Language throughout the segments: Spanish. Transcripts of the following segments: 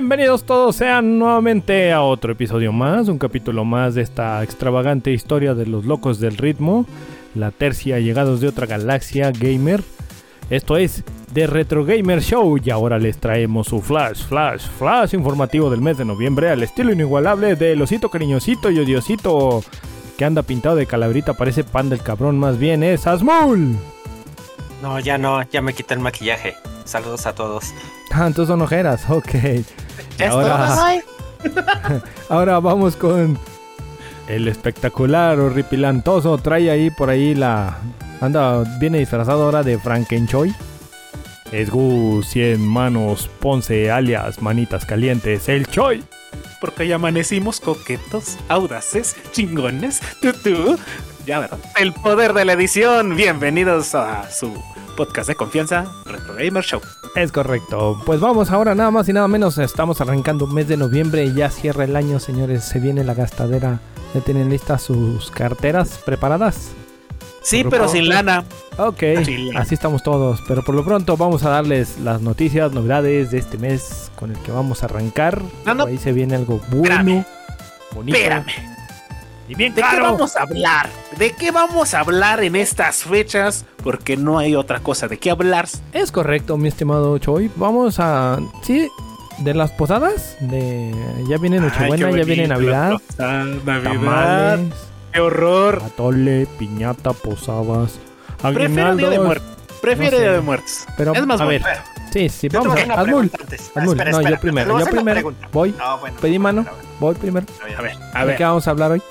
Bienvenidos todos sean nuevamente a otro episodio más, un capítulo más de esta extravagante historia de los locos del ritmo, la tercia llegados de otra galaxia gamer. Esto es The Retro Gamer Show y ahora les traemos su flash, flash, flash informativo del mes de noviembre al estilo inigualable del osito cariñosito y odiosito que anda pintado de calabrita, parece pan del cabrón, más bien es Asmul. No, ya no, ya me quité el maquillaje. Saludos a todos. Ah, entonces son ojeras, ok. Ahora, ahora vamos con el espectacular horripilantoso. Trae ahí por ahí la. Anda, viene disfrazado ahora de Frankenchoy. Es Gu 100 manos Ponce alias Manitas Calientes, el Choi. Porque ya amanecimos coquetos, audaces, chingones, tutú. Ya, ¿verdad? El poder de la edición. Bienvenidos a su podcast de confianza, Retro Gamer Show. Es correcto. Pues vamos ahora nada más y nada menos. Estamos arrancando un mes de noviembre y ya cierra el año, señores. Se viene la gastadera. ¿Ya tienen listas sus carteras preparadas? Sí, pero sin lana. Ok, así estamos todos. Pero por lo pronto vamos a darles las noticias, novedades de este mes con el que vamos a arrancar. No, ahí se viene algo bueno, bonito. Espérame. Y bien ¿De qué vamos a hablar? ¿De qué vamos a hablar en estas fechas? Porque no hay otra cosa de qué hablar. Es correcto, mi estimado Choi. Vamos a. Sí, de las posadas. De ya viene Nochebuena, ya viene Navidad. Navidad. Qué horror. Atole, piñata, posadas. Prefiero Día de Muertos. Prefiero Día de Muertos. Pero es más a ver. Sí, sí, vamos. Azmul. Azmul. No, yo primero. Yo primero. Voy. Pedí mano. Voy primero. A ver, a ver. ¿De qué vamos a hablar hoy?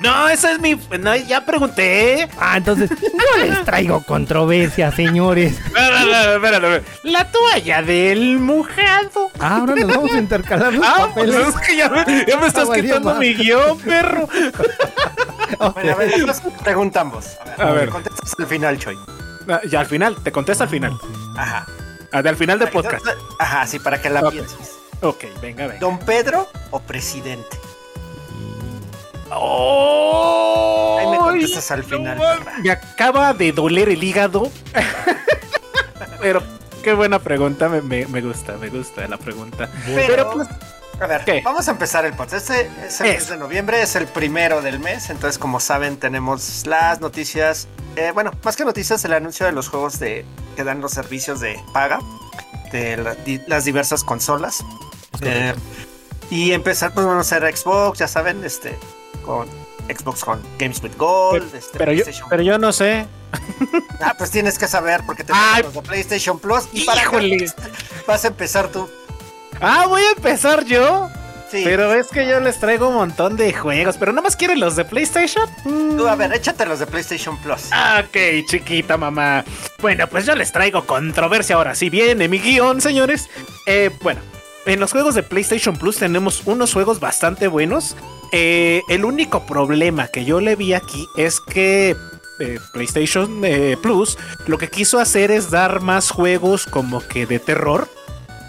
No, esa es mi. No, ya pregunté. Ah, entonces no les traigo controversia, señores. Espérate, espérate, La toalla del mojado. Ah, ahora nos vamos a intercalar los ah, Pues es que ya me, ya me estás quitando mi guion, perro. okay. a ver, preguntamos. A ver, a ver. contestas al final, Choy. Ah, ya al final, te contesto al final. Ajá. Al final del podcast. Ajá, sí, para que la pienses. Ok, venga, venga. ¿Don Pedro o presidente? ¡Oh! Ahí me contestas al final. me acaba de doler el hígado. Pero qué buena pregunta, me, gusta, me gusta la pregunta. Pero, pues, a ver, vamos a empezar el podcast. Este es el mes de noviembre, es el primero del mes, entonces como saben tenemos las noticias, eh, bueno, más que noticias, el anuncio de los juegos de que dan los servicios de paga de las diversas consolas. Eh, y empezar, pues vamos a hacer Xbox, ya saben, este, con Xbox con Games with Gold, este, pero, yo, pero yo no sé. Ah, pues tienes que saber porque te los de PlayStation Plus y para vas a empezar tú. Ah, voy a empezar yo. Sí. Pero es que yo les traigo un montón de juegos, pero nada más quieren los de PlayStation. Tú, a ver, échate los de PlayStation Plus. Ok, chiquita mamá. Bueno, pues yo les traigo controversia ahora. Si viene mi guion, señores. Eh, bueno, en los juegos de PlayStation Plus tenemos unos juegos bastante buenos eh, el único problema que yo le vi aquí es que eh, PlayStation eh, Plus lo que quiso hacer es dar más juegos como que de terror,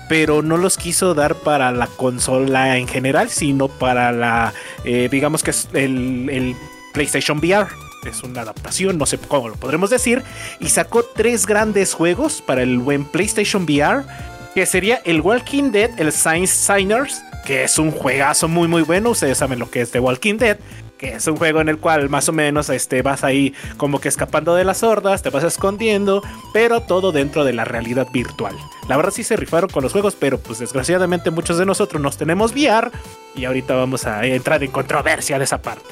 pero no los quiso dar para la consola en general, sino para la, digamos que es el, PlayStation VR es una adaptación, no sé cómo lo podremos decir, y sacó tres grandes juegos para el buen PlayStation VR, que sería el Walking Dead, el Science Signers, que es un juegazo muy muy bueno. Ustedes saben lo que es The Walking Dead, que es un juego en el cual más o menos este, vas ahí como que escapando de las hordas, te vas escondiendo, pero todo dentro de la realidad virtual. La verdad sí se rifaron con los juegos, pero pues desgraciadamente muchos de nosotros nos tenemos VR y ahorita vamos a entrar en controversia de esa parte.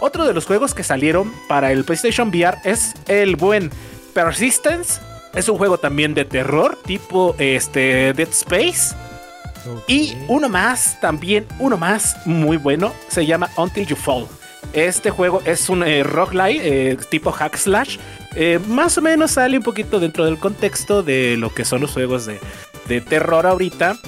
Otro de los juegos que salieron para el PlayStation VR es el buen Persistence. Es un juego también de terror, tipo este, Dead Space y uno más, también uno más muy bueno, se llama Until You Fall. Este juego es un eh, roguelike eh, tipo hack slash. Eh, más o menos sale un poquito dentro del contexto de lo que son los juegos de, de terror ahorita.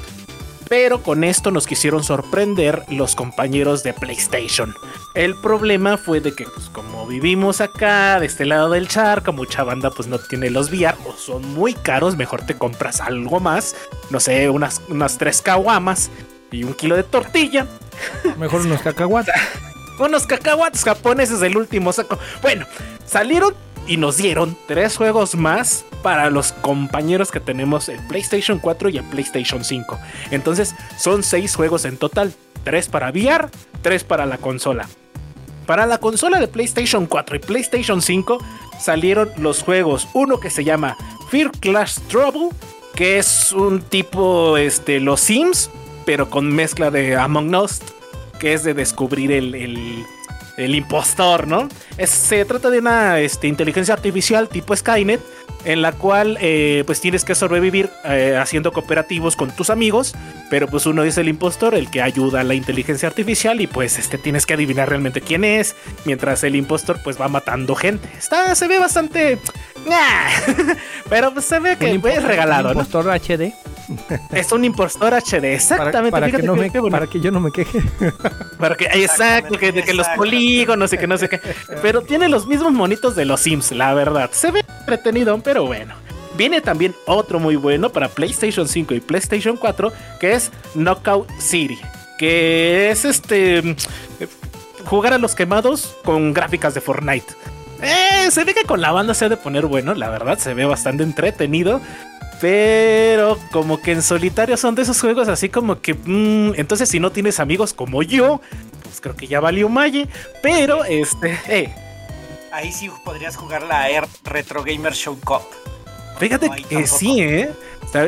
Pero con esto nos quisieron sorprender los compañeros de PlayStation. El problema fue de que, pues, como vivimos acá, de este lado del charco, mucha banda pues no tiene los VR o son muy caros, mejor te compras algo más. No sé, unas, unas tres caguamas y un kilo de tortilla. Mejor unos cacahuates. unos cacahuates japoneses, el último saco. Bueno, salieron y nos dieron tres juegos más para los compañeros que tenemos en PlayStation 4 y en PlayStation 5. Entonces son seis juegos en total, tres para VR, tres para la consola. Para la consola de PlayStation 4 y PlayStation 5 salieron los juegos, uno que se llama Fear Clash Trouble, que es un tipo este los Sims, pero con mezcla de Among Us, que es de descubrir el, el, impostor, ¿no? se trata de una este, inteligencia artificial tipo Skynet en la cual eh, pues tienes que sobrevivir eh, haciendo cooperativos con tus amigos, pero pues uno es el impostor, el que ayuda a la inteligencia artificial y pues este tienes que adivinar realmente quién es, mientras el impostor pues va matando gente. Está, se ve bastante... pero pues se ve que es regalado. ¿Un impostor HD? Es un impostor HD, exactamente. Para, que, no me, para que yo no me queje. Para que, exacto, que, que los polígonos y que no sé qué. Pero tiene los mismos monitos de los Sims, la verdad. Se ve entretenido, pero bueno. Viene también otro muy bueno para PlayStation 5 y PlayStation 4, que es Knockout City. Que es este. Jugar a los quemados con gráficas de Fortnite. Eh, se ve que con la banda se ha de poner bueno, la verdad, se ve bastante entretenido. Pero como que en solitario son de esos juegos así como que... Mm, entonces si no tienes amigos como yo, pues creo que ya valió Malle. Pero este... Eh. Ahí sí podrías jugar la Retro Gamer Show Cup. Fíjate que sí, ¿eh?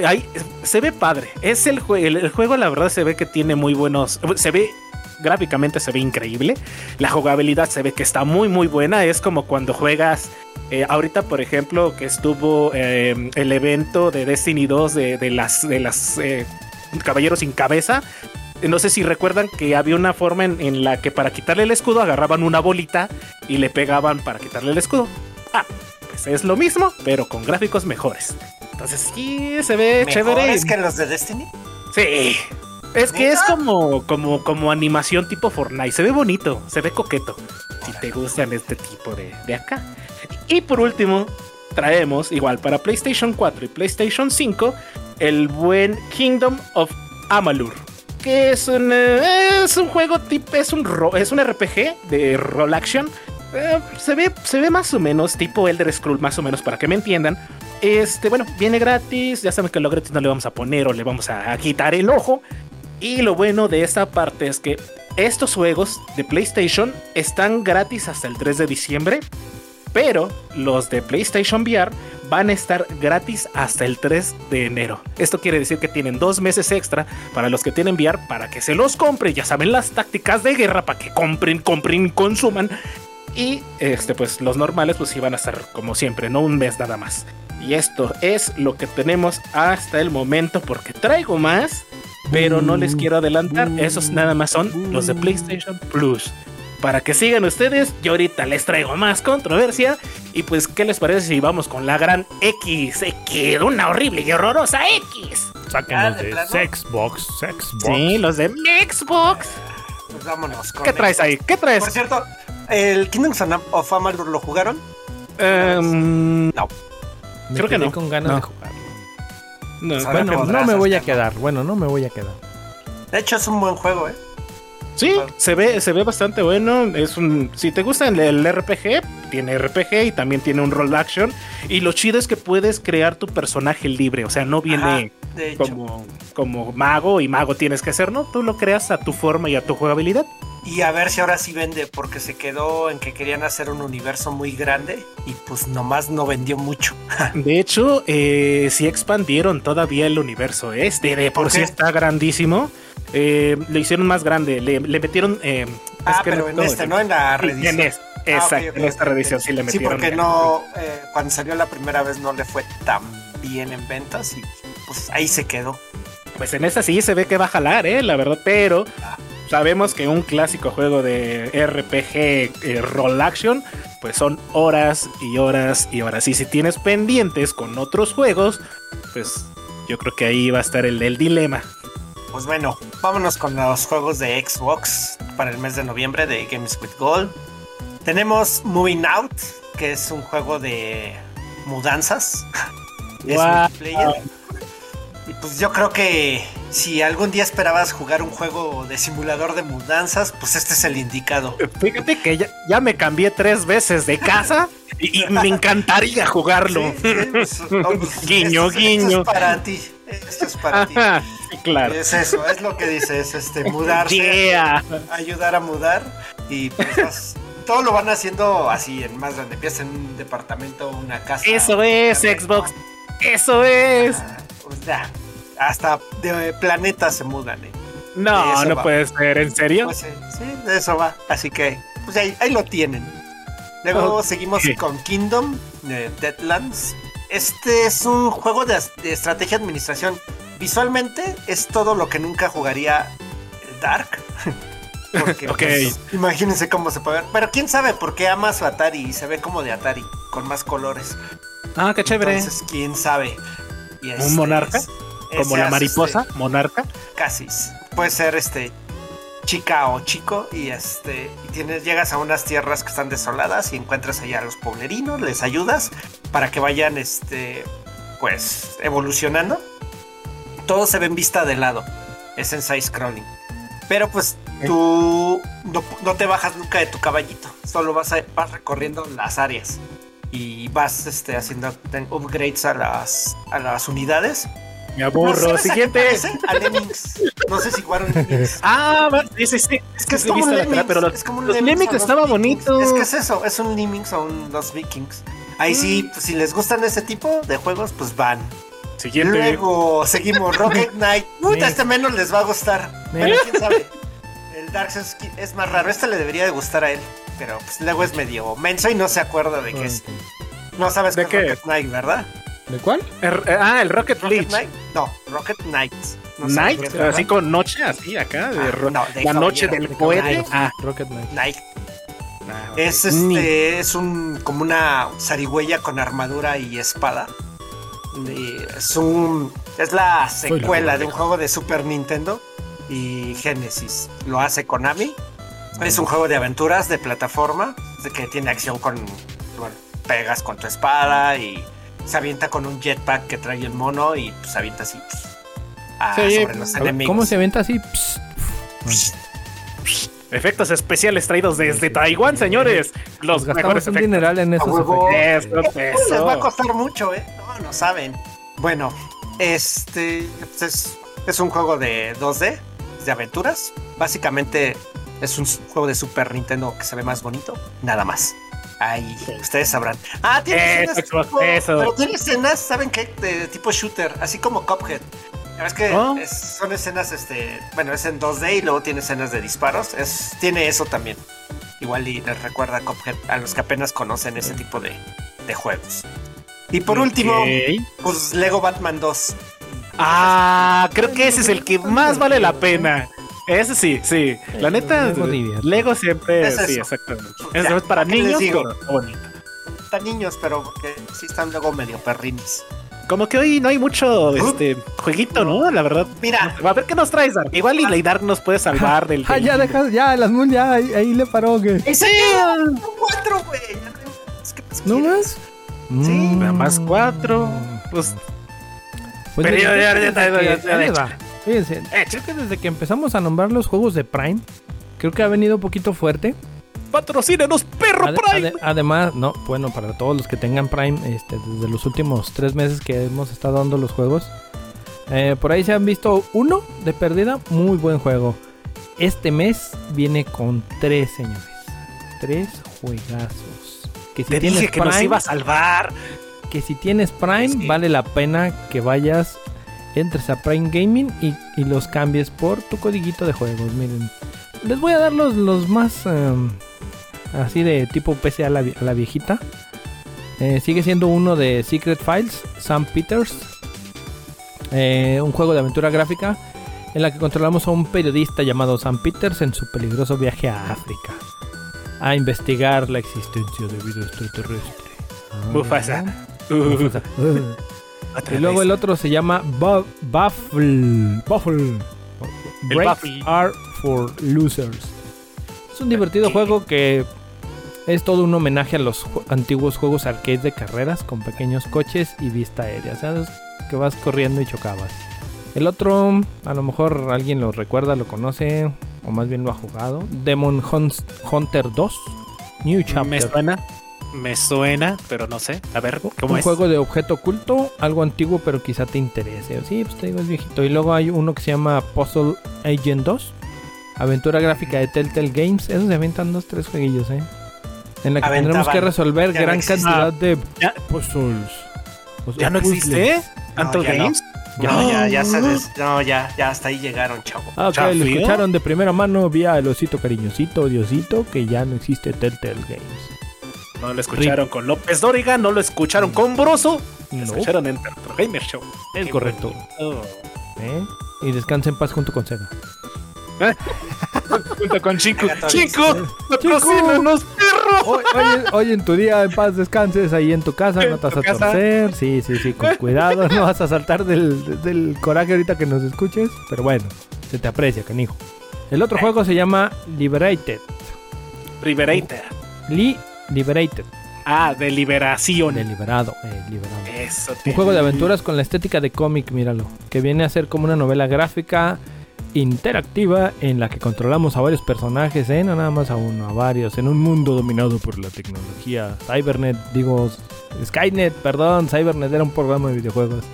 Ahí, se ve padre. Es el, el, juego, la verdad, se ve que tiene muy buenos... Se ve gráficamente se ve increíble. La jugabilidad se ve que está muy muy buena. Es como cuando juegas eh, ahorita, por ejemplo, que estuvo em, el evento de Destiny 2 de, las, de las eh, Caballeros sin Cabeza. No sé si recuerdan que había una forma en, la que para quitarle el escudo agarraban una bolita y le pegaban para quitarle el escudo. Ah, pues es lo mismo, pero con gráficos mejores. Entonces sí, se ve chévere. ¿Es que los de Destiny? Sí. Es que es como, como, como animación tipo Fortnite. Se ve bonito, se ve coqueto. Si te gustan este tipo de, de acá. Y por último, traemos igual para PlayStation 4 y PlayStation 5 el buen Kingdom of Amalur. Que es un, eh, es un juego tipo, es un, es un RPG de roll action. Eh, se, ve, se ve más o menos tipo Elder Scroll, más o menos para que me entiendan. Este, bueno, viene gratis. Ya saben que lo gratis no le vamos a poner o le vamos a quitar el ojo. Y lo bueno de esta parte es que estos juegos de PlayStation están gratis hasta el 3 de diciembre. Pero los de PlayStation VR van a estar gratis hasta el 3 de enero. Esto quiere decir que tienen dos meses extra para los que tienen VR para que se los compren. Ya saben las tácticas de guerra para que compren, compren, consuman. Y este, pues los normales, pues iban a estar como siempre, no un mes nada más. Y esto es lo que tenemos hasta el momento, porque traigo más, pero no les quiero adelantar. Esos nada más son los de PlayStation Plus para que sigan ustedes. Yo ahorita les traigo más controversia. Y pues, ¿qué les parece si vamos con la gran X? X, una horrible y horrorosa X. Saquen los de Xbox, Xbox. Sí, los de Xbox. Pues vámonos. ¿Qué traes ahí? ¿Qué traes? Por cierto, ¿el Kingdom of Amalur lo jugaron? Um, no. Creo que no. con ganas de jugar. No, bueno, no me voy a quedar. Bueno, no me voy a quedar. De hecho, es un buen juego, ¿eh? Sí, se ve, se ve bastante bueno. Es un, si te gusta el, RPG, tiene RPG y también tiene un roll action. Y lo chido es que puedes crear tu personaje libre. O sea, no viene como, como mago y mago tienes que ser, ¿no? Tú lo creas a tu forma y a tu jugabilidad. Y a ver si ahora sí vende, porque se quedó en que querían hacer un universo muy grande y pues nomás no vendió mucho. de hecho, eh, sí expandieron todavía el universo este, de por, sí está grandísimo. Eh, lo hicieron más grande, le, metieron... Eh, ah, pero en este, ¿no? En la reedición. En, ah, en esta reedición sí le metieron. Sí, porque no, eh, cuando salió la primera vez no le fue tan bien en ventas y pues ahí se quedó. Pues en esta sí se ve que va a jalar, ¿eh? La verdad, pero... Ah. Sabemos que un clásico juego de RPG eh, roll action, pues son horas y horas y horas. Y si tienes pendientes con otros juegos, pues yo creo que ahí va a estar el, el dilema. Pues bueno, vámonos con los juegos de Xbox para el mes de noviembre de Games with Gold. Tenemos Moving Out, que es un juego de mudanzas. es multiplayer. Y pues yo creo que si algún día esperabas jugar un juego de simulador de mudanzas, pues este es el indicado. Fíjate que ya, me cambié tres veces de casa Y, me encantaría jugarlo. Pues, pues, guiño, guiño. Esto es para ti. Esto es para ti. claro. Es eso, es lo que dice, es este, mudarse. Ayudar a mudar. Y pues todo lo van haciendo así, en más grande. Empieza en un departamento, una casa. Eso es, Xbox. Eso es. pues ya, hasta de planeta se mudan. ¿eh? No, no puede ser, ¿en serio? Pues, sí, de eso va. Así que, pues ahí, lo tienen. Luego seguimos con Kingdom, Deadlands. Este es un juego de, estrategia administración. Visualmente es todo lo que nunca jugaría Dark. Porque, pues, imagínense cómo se puede ver. Pero quién sabe por qué ama su Atari y se ve como de Atari, con más colores. Ah, qué chévere. Entonces, quién sabe. ¿Un este monarca? ¿Como la mariposa? Este, ¿Monarca? Casi puede ser este chica o chico y este y tienes llegas a unas tierras que están desoladas y encuentras allá a los pueblerinos, les ayudas para que vayan este pues evolucionando. Todo se ve en vista de lado. Es en side scrolling. Pero pues tú no, te bajas nunca de tu caballito, solo vas, vas recorriendo las áreas y vas este, haciendo upgrades a las, a las unidades me aburro. Siguiente. A Lemmings. No sé si jugaron Lemmings. Ah, sí, sí, sí. Es que es como un Lemmings. Pero los, es como un los Lemmings estaba bonito. Es que es eso, es un Lemmings o un Los Vikings. Ahí sí, pues, si les gustan ese tipo de juegos, pues van. Siguiente. Luego seguimos Rocket Knight. Uy, este menos les va a gustar. Pero quién sabe. El Dark Souls es más raro. Este le debería de gustar a él. Pero pues luego es medio menso y no se acuerda de qué es. No sabes de qué es Rocket Knight, ¿verdad? ¿De cuál? Eh, ah, el Rocket, League. No, Rocket Knights. Night, así con noche, así acá. De ah, la noche del cohete. Ah, Rocket Knight. Night. Ah, es este, es un como una zarigüeya con armadura y espada. es un es la secuela de un juego de Super Nintendo y Genesis. Lo hace Konami. Es un juego de aventuras de plataforma que tiene acción con bueno, pegas con tu espada y se avienta con un jetpack que trae el mono y pues, se avienta así sobre los enemigos. ¿Cómo se avienta así? Efectos especiales traídos desde Taiwán, señores. Los gastamos un dineral en esos efectos. Les va a costar mucho, ¿eh? No, no saben. Bueno, este pues, es, un juego de 2D, de aventuras. Básicamente es un juego de Super Nintendo que se ve más bonito, nada más. Ahí, ustedes sabrán. Ah, tiene escenas. Pero tiene escenas, ¿saben qué? De tipo shooter, así como Cuphead. Es que oh. son escenas, este, bueno, es en 2D y luego tiene escenas de disparos. Es, tiene eso también. Igual y les recuerda a Cuphead a los que apenas conocen ese tipo de, de juegos. Y por último, pues Lego Batman 2. Ah, creo que ese es el que más vale la pena. Ese sí, sí. La neta, Lego, siempre. sí, exactamente. es para niños, pero bonito. Para niños, pero que sí están luego medio perrinis. Como que hoy no hay mucho este jueguito, ¿no? La verdad. Mira. A ver qué nos traes, Dark. Igual y Dark nos puede salvar del. Ah, ya dejas, ya, las moon ya, ahí, le paró, güey. ¡Ese! ¡Cuatro, güey! ¿No más? Sí. Nada más cuatro. Pues. pues pero ya, ya, ya, ya, ya, Fíjense, creo que desde que empezamos a nombrar los juegos de Prime, creo que ha venido un poquito fuerte. ¡Patrocínenos, perro Prime! además, no, bueno, para todos los que tengan Prime, este, desde los últimos tres meses que hemos estado dando los juegos, eh, por ahí se han visto uno de perdida, muy buen juego. Este mes viene con tres, señores. Tres juegazos. Que si Te tienes dije que nos iba a salvar. Que si tienes Prime, vale la pena que vayas entres a Prime Gaming y, los cambies por tu codiguito de juegos. Miren, les voy a dar los, los más em, así de tipo PC a la, viejita. Eh, sigue siendo uno de Secret Files, Sam Peters. Eh, un juego de aventura gráfica en la que controlamos a un periodista llamado Sam Peters en su peligroso viaje a África a investigar la existencia de vida extraterrestre. Mufasa. Mufasa. y luego el otro se llama Buffle. Buffle. Breaks are for losers. Es un divertido juego que es todo un homenaje a los antiguos juegos arcade de carreras con pequeños coches y vista aérea. O sea, que vas corriendo y chocabas. El otro, a lo mejor alguien lo recuerda, lo conoce, o más bien lo ha jugado. Demon Hunter 2. New Chapter. Me suena. Me suena, pero no sé. A ver, ¿cómo un es? juego de objeto oculto, algo antiguo, pero quizá te interese. Sí, pues te digo, es viejito. Y luego hay uno que se llama Puzzle Agent 2. Aventura gráfica de Telltale Games. Esos se aventan dos, tres jueguillos, ¿eh? En la que Aventaban. tendremos que resolver Ya gran cantidad de Ya- puzzles. Sea, ¿Ya no existe? No, ¿Anto ya no. Games? No, ya, ya se des- No, ya, ya hasta ahí llegaron, chavo. Ah, ok, lo escucharon de primera mano vía el osito cariñosito, Diosito, que ya no existe Telltale Games. No lo escucharon con López Dóriga, no lo escucharon con Broso. Lo No, escucharon en Retro Gamer Show. es Qué correcto. ¿eh? Y descansa en paz junto con Sega. Junto con Chico. ¡Chico! Chico. ¡Patrocínanos, perro! Hoy, hoy- hoy en tu día en paz descanses ahí en tu casa, no te vas ¿En a casa? torcer. Sí, sí, sí, con cuidado, no vas a saltar del, del coraje ahorita que nos escuches. Pero bueno, se te aprecia, canijo. El otro juego se llama Liberated. Liberator. Li Liberated. Ah, de liberación. De liberado, eh, liberado. Eso. Un juego de aventuras con la estética de cómic, míralo. Que viene a ser como una novela gráfica interactiva en la que controlamos a varios personajes, ¿eh? No nada más a uno, a varios. En un mundo dominado por la tecnología. Cybernet, digo, Skynet, perdón. Cybernet era un programa de videojuegos.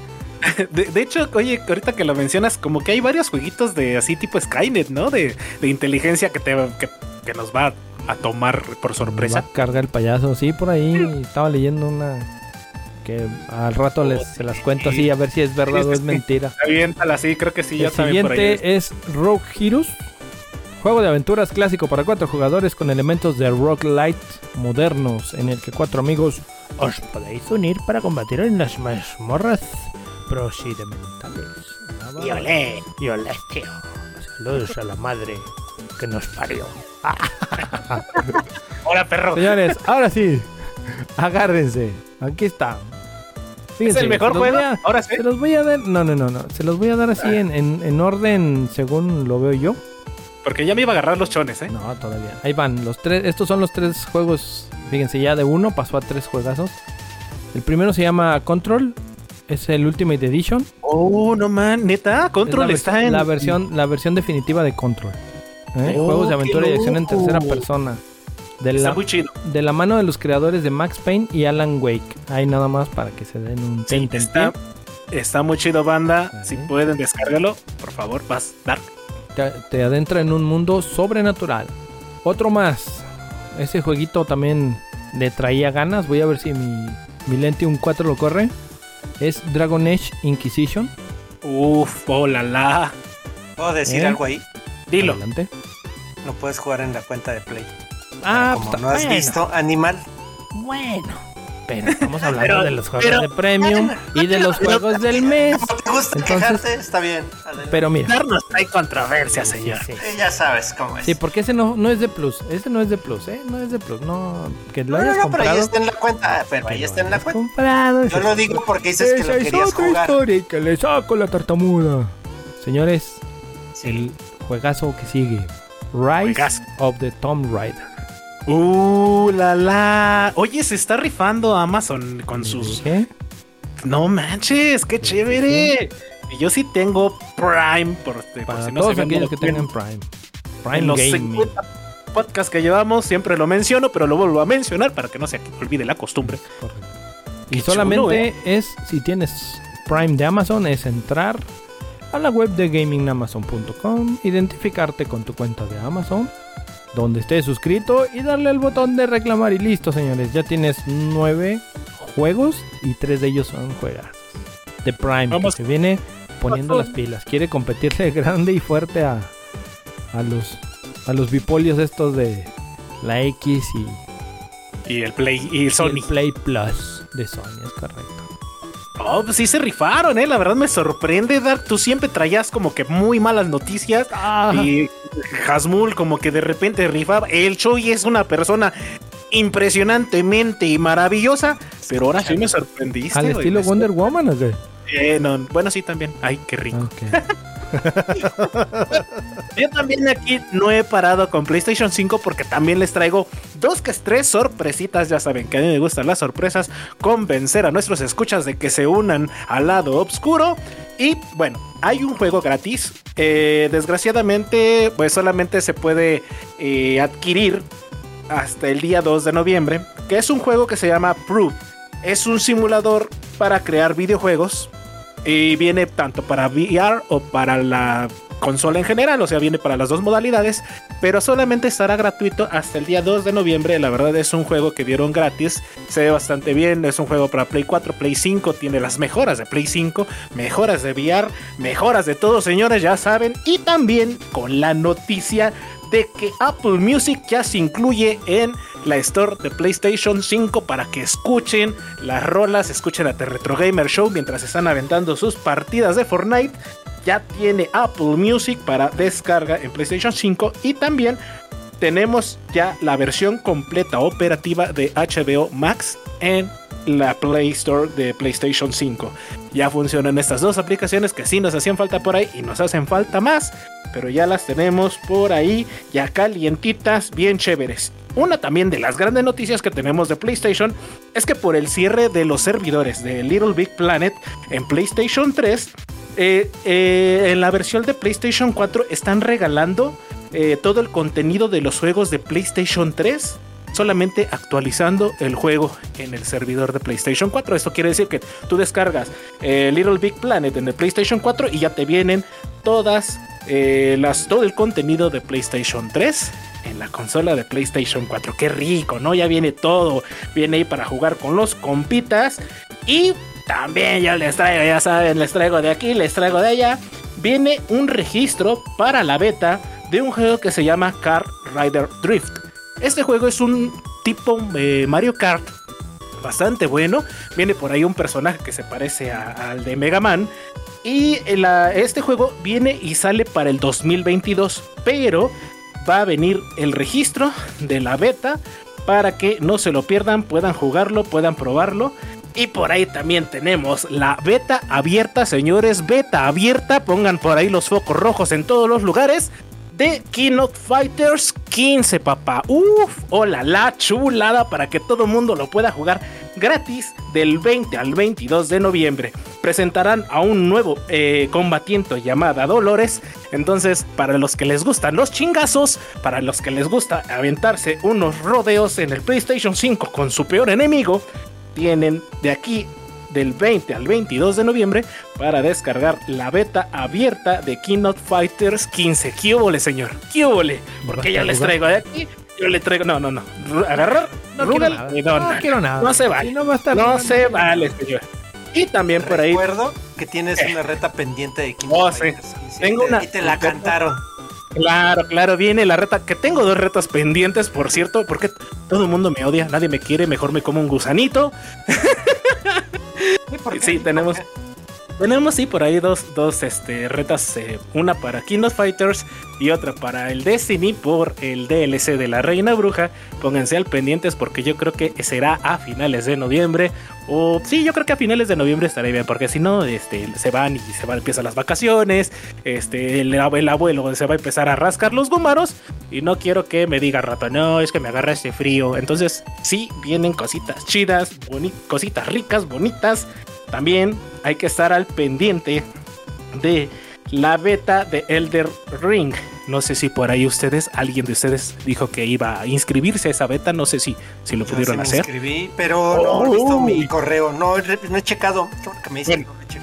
De, de hecho, oye, ahorita que lo mencionas, como que hay varios jueguitos de así tipo Skynet, ¿no? De, de inteligencia que, te, que, que nos va a tomar por sorpresa. Va a cargar el payaso, sí, por ahí. Estaba leyendo una que al rato les, se las cuento así a ver si es verdad o es mentira. Aviéntala, sí, creo que sí, ya el también por ahí. siguiente es Rogue Heroes. Juego de aventuras clásico para cuatro jugadores con elementos de roguelite modernos en el que cuatro amigos os podéis unir para combatir en las mazmorras procedimentales. Y olé. Y olé, tío. Saludos a la madre que nos parió. Hola, perro. Señores, ahora sí, agárrense. Aquí está. ¿Es el mejor juego? a- Ahora sí. Se los voy a dar. No, no, no, no. Se los voy a dar así en, en- en orden según lo veo yo. Porque ya me iba a agarrar los chones, ¿eh? No, todavía. Ahí van. Los tres. Estos son los tres juegos. Fíjense, ya de uno pasó a tres juegazos. El primero se llama Control. Es el Ultimate Edition. Oh, no man, neta. Control es la, está en. la versión, la versión definitiva de Control. ¿Eh? Oh, Juegos de aventura y acción en tercera persona. De Está la, muy chido. de la mano de los creadores de Max Payne y Alan Wake. Ahí nada más para que se den un Sí, está, está muy chido, banda. Ajá. Si pueden descargarlo, por favor, vas, Dark. te, te adentra en un mundo sobrenatural. Otro más. Ese jueguito también le traía ganas. Voy a ver si mi, mi Lentium 4 lo corre. Es Dragon Age Inquisition. Uf, oh la la. ¿Puedo decir ¿Eh? algo ahí? Dilo. Adelante. No puedes jugar en la cuenta de Play. Ah, Como pues, no has bueno, visto Animal. Bueno. Pero estamos hablando Pero- de los juegos pero- de premium y de los juegos del mes. Como te gusta Entonces- quejarte, está bien. Adelante. Pero mira. Hay controversia, señor. Sí, sí. Ya sabes cómo es. Sí, porque ese no, no es de plus. Ese no es de plus, ¿eh? No es de plus. No, que lo no, no, hayas no, pero ahí comprado. está en la cuenta. ah, Pero ahí está lo en la cuenta. comprado. Yo lo digo porque dices que Esa lo es querías otra jugar. historia y que le saco la tartamuda. Señores, Sí. el juegazo que sigue. Rise of the Tomb Raider. Uh, la la. Oye, se está rifando Amazon con sus. ¿Qué? No manches, qué chévere. Y yo sí tengo Prime, por, por Para si no todos se aquellos que tengan Prime. Prime En los Gaming. 50 podcasts que llevamos, siempre lo menciono, pero lo vuelvo a mencionar para que no se olvide la costumbre. Correcto. Y Qué solamente chulo, es, si tienes Prime de Amazon, es entrar a la web de gamingamazon.com, identificarte con tu cuenta de Amazon, donde estés suscrito y darle al botón de reclamar y listo, señores. Ya tienes nueve juegos y tres de ellos son juegos de Prime. Vamos. Que se viene poniendo las pilas. Quiere competirle grande y fuerte a, a los a los bipolios estos de la X y, Y el Play y el y Sony. el Play Plus de Sony, es correcto. Oh, pues sí se rifaron, eh. La verdad me sorprende, Dark. Tú siempre traías como que muy malas noticias. Y Hasmul como que de repente rifaba. El Choi es una persona impresionantemente maravillosa. Pero ahora sí me sorprendiste. Al estilo Wonder Woman, ¿o qué? Eh, no, bueno, sí, también. Ay, qué rico. Yo también aquí no he parado con PlayStation 5 porque también les traigo dos que tres sorpresitas. Ya saben que a mí me gustan las sorpresas. Convencer a nuestros escuchas de que se unan al lado oscuro. Y bueno, hay un juego gratis. Eh, desgraciadamente, pues solamente se puede eh, adquirir hasta el día 2 de noviembre. que es un juego que se llama Proof. Es un simulador para crear videojuegos y viene tanto para VR o para la consola en general, o sea, viene para las dos modalidades, pero solamente estará gratuito hasta el día 2 de noviembre. La verdad es un juego que dieron gratis, se ve bastante bien, es un juego para Play 4, Play 5, tiene las mejoras de Play 5, mejoras de VR, mejoras de todo, señores, ya saben, y también con la noticia de que Apple Music ya se incluye en la store de PlayStation 5 para que escuchen las rolas, escuchen a The Retro Gamer Show mientras están aventando sus partidas de Fortnite. Ya tiene Apple Music para descarga en PlayStation 5 y también tenemos ya la versión completa operativa de HBO Max en la Play Store de PlayStation 5. Ya funcionan estas dos aplicaciones que sí nos hacían falta por ahí y nos hacen falta más, pero ya las tenemos por ahí ya calientitas, bien chéveres. Una también de las grandes noticias que tenemos de PlayStation es que por el cierre de los servidores de Little Big Planet en PlayStation 3, eh, eh, en la versión de PlayStation 4 están regalando eh, todo el contenido de los juegos de PlayStation 3 solamente actualizando el juego en el servidor de PlayStation 4. Esto quiere decir que tú descargas Little Big Planet en el PlayStation 4 y ya te vienen todas las, todo el contenido de PlayStation 3 en la consola de PlayStation 4. Qué rico, ¿no? Ya viene todo. Viene ahí para jugar con los compitas. Y también yo les traigo, ya saben, les traigo de aquí, les traigo de allá. Viene un registro para la beta de un juego que se llama Car Rider Drift. Este juego es un tipo eh, Mario Kart bastante bueno. Viene por ahí un personaje que se parece al de Mega Man. Y este juego viene y sale para el 2022. Pero va a venir el registro de la beta para que no se lo pierdan, puedan jugarlo, puedan probarlo. Y por ahí también tenemos la beta abierta, señores, beta abierta. Pongan por ahí los focos rojos en todos los lugares de Keynote Fighters 15, papá. Uf, hola, la chulada para que todo mundo lo pueda jugar gratis del 20 al 22 de noviembre. Presentarán a un nuevo eh, combatiente llamada Dolores. Entonces, para los que les gustan los chingazos, para los que les gusta aventarse unos rodeos en el PlayStation 5 con su peor enemigo, tienen de aquí del 20 al 22 de noviembre para descargar la beta abierta de Keynote Fighters 15. ¿Qué señor? ¿Qué Porque ya les traigo de aquí. Yo le traigo. No, no, no. Agarrar. No, quiero, nada. no, quiero nada. No se vale. No, se vale, señor. Y también por ahí. Recuerdo que tienes eh. una reta pendiente de Keynote oh, Fighters. Tengo una. Y te la cantaron. Claro, claro, viene la reta. Que tengo dos retas pendientes, por cierto, porque todo el mundo me odia, nadie me quiere, mejor me como un gusanito. Sí, tenemos. Tenemos sí por ahí dos, dos este, retas, eh, una para King of Fighters y otra para el Destiny por el DLC de la Reina Bruja. Pónganse al pendientes porque yo creo que será a finales de noviembre. O sí, yo creo que a finales de noviembre estaré bien, porque si no, este, se van y se van, empiezan las vacaciones. Este, el, abuelo se va a empezar a rascar los gumaros. Y no quiero que me diga rato, no, es que me agarra este frío. Entonces, sí, vienen cositas chidas, cositas ricas, bonitas. También hay que estar al pendiente de la beta de Elder Ring. No sé si por ahí ustedes, alguien de ustedes dijo que iba a inscribirse a esa beta. No sé si, si lo pudieron hacer. Me inscribí, pero no he visto mi correo. No, no he checado.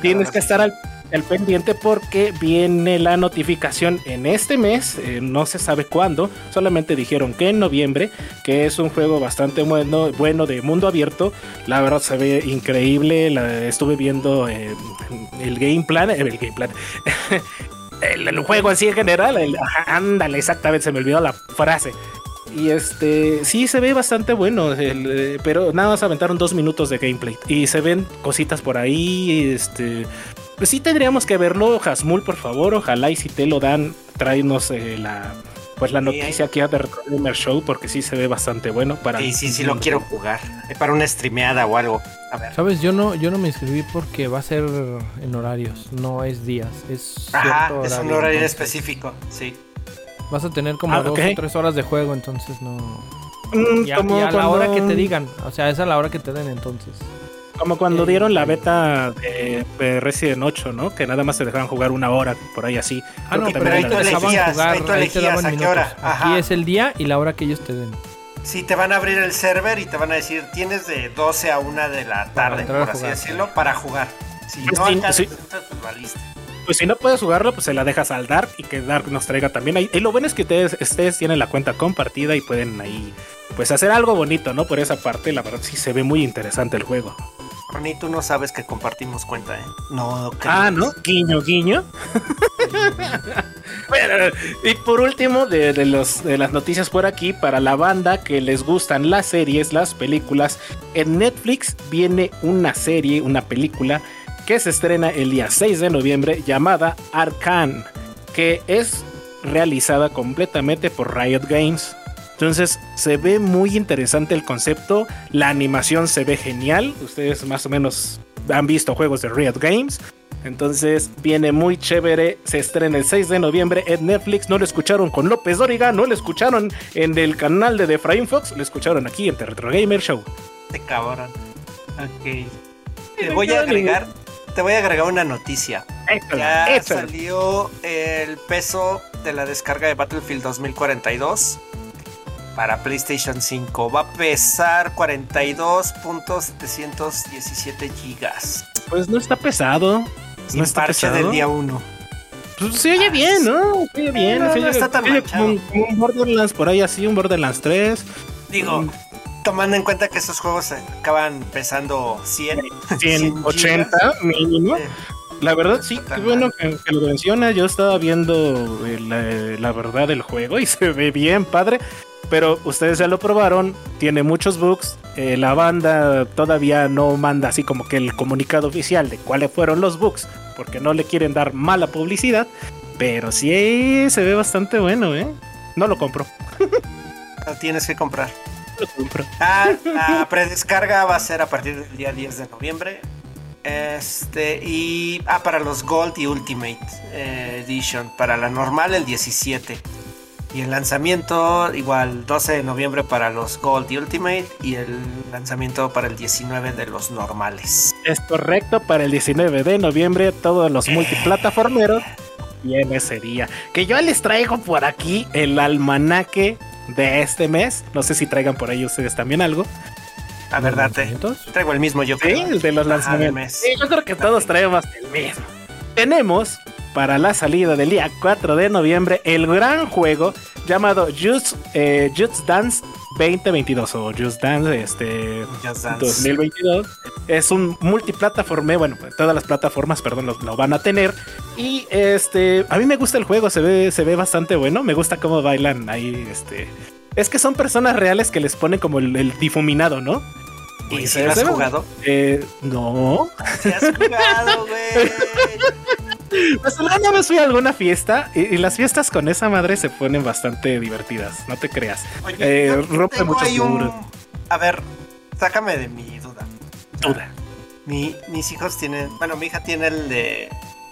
tienes que estar al el pendiente porque viene la notificación en este mes, eh, no se sabe cuándo, solamente dijeron que en noviembre, que es un juego bastante bueno, bueno de mundo abierto, la verdad se ve increíble, estuve viendo eh, el game plan, eh, el game plan. el, juego así en general, ándale, exactamente, se me olvidó la frase. Y este, sí se ve bastante bueno, pero nada más aventaron dos minutos de gameplay. Y se ven cositas por ahí, este, pues sí tendríamos que verlo, Hasmul, por favor. Ojalá y si te lo dan, tráenos eh, la pues la noticia aquí a The Gamer Show porque sí se ve bastante bueno para Sí, sí, sí lo quiero jugar. Para una streameada o algo. A ver. Sabes, yo no yo no me inscribí porque va a ser en horarios, no es días, es Ajá, es un horario específico, sí. Vas a tener como ah, dos o tres horas de juego, entonces no. Mm, y a la hora que te digan, o sea, es a la hora que te den entonces. Como cuando dieron la beta de, Resident 8, ¿no? Que nada más te dejaban jugar una hora, por ahí así. Ah, no, pero ahí te dejaban jugar, ahí te daban minutos. Aquí es el día y la hora que ellos te den. Sí, te van a abrir el server y te van a decir, tienes de 12 a 1 de la tarde, por así decirlo, para jugar. Si pues no alcanzas, pues valiste. Pues si no puedes jugarlo, pues se la dejas al Dark y que Dark nos traiga también ahí. Y lo bueno es que ustedes, ustedes tienen la cuenta compartida y pueden ahí, pues hacer algo bonito, ¿no? Por esa parte, la verdad sí se ve muy interesante el juego. Ronnie, tú no sabes que compartimos cuenta, ¿eh? No, Ah, ¿no? Guiño, guiño. y por último, de, los, de las noticias por aquí, para la banda que les gustan las series, las películas, en Netflix viene una serie, una película que se estrena el día 6 de noviembre llamada Arcan, que es realizada completamente por Riot Games. Entonces se ve muy interesante el concepto, la animación se ve genial, ustedes más o menos han visto juegos de Riot Games. Entonces viene muy chévere, se estrena el 6 de noviembre en Netflix, no lo escucharon con López Dóriga, no lo escucharon en el canal de The Fox, lo escucharon aquí en The Retro Gamer Show. Te cabrón. Ok. Te voy a agregar te voy a agregar una noticia. ya salió el peso de la descarga de Battlefield 2042 para PlayStation 5. Va a pesar 42.717 gigas. Pues no está pesado. no está pesado. del día 1. Pues se oye bien, ¿no? Se oye bien. No, está tan como, un Borderlands por ahí así, un Borderlands 3. Digo, mm tomando en cuenta que esos juegos acaban pesando 100, 180 mínimo. La verdad, sí, qué bueno que, lo menciona. Yo estaba viendo eh, la, verdad del juego y se ve bien, padre. Pero ustedes ya lo probaron, tiene muchos bugs. Eh, la banda todavía no manda así como que el comunicado oficial de cuáles fueron los bugs, porque no le quieren dar mala publicidad. Pero sí se ve bastante bueno, ¿eh? No lo compro. Lo tienes que comprar. Ah, la predescarga va a ser a partir del día 10 de noviembre. Este, y. Ah, para los Gold y Ultimate eh, Edition. Para la normal, el 17. Y el lanzamiento, igual, 12 de noviembre para los Gold y Ultimate. Y el lanzamiento para el 19 de los normales. Es correcto, para el 19 de noviembre, todos los multiplataformeros. Viene sería. Que yo les traigo por aquí el almanaque de este mes. No sé si traigan por ahí ustedes también algo. A verdad, traigo el mismo yo creo. Sí, el de los lanzamientos. Sí, yo creo que todos traemos el mismo. Tenemos para la salida del día 4 de noviembre el gran juego llamado Just, eh, Just Dance 2022 o Just Dance, este, 2022. Es un multiplataforme, bueno, pues, todas las plataformas, perdón, lo, van a tener. Y este, a mí me gusta el juego, se ve, se ve bastante bueno. Me gusta cómo bailan ahí, este. Es que son personas reales que les ponen como el, difuminado, ¿no? ¿Y si has jugado? Eh, no. Si has jugado, güey. Pues alguna vez fui a alguna fiesta y, las fiestas con esa madre se ponen bastante divertidas, no te creas. eh, rompe mucho un... A ver, sácame de mi duda. Duda. Mi, mis hijos tienen, bueno, mi hija tiene el de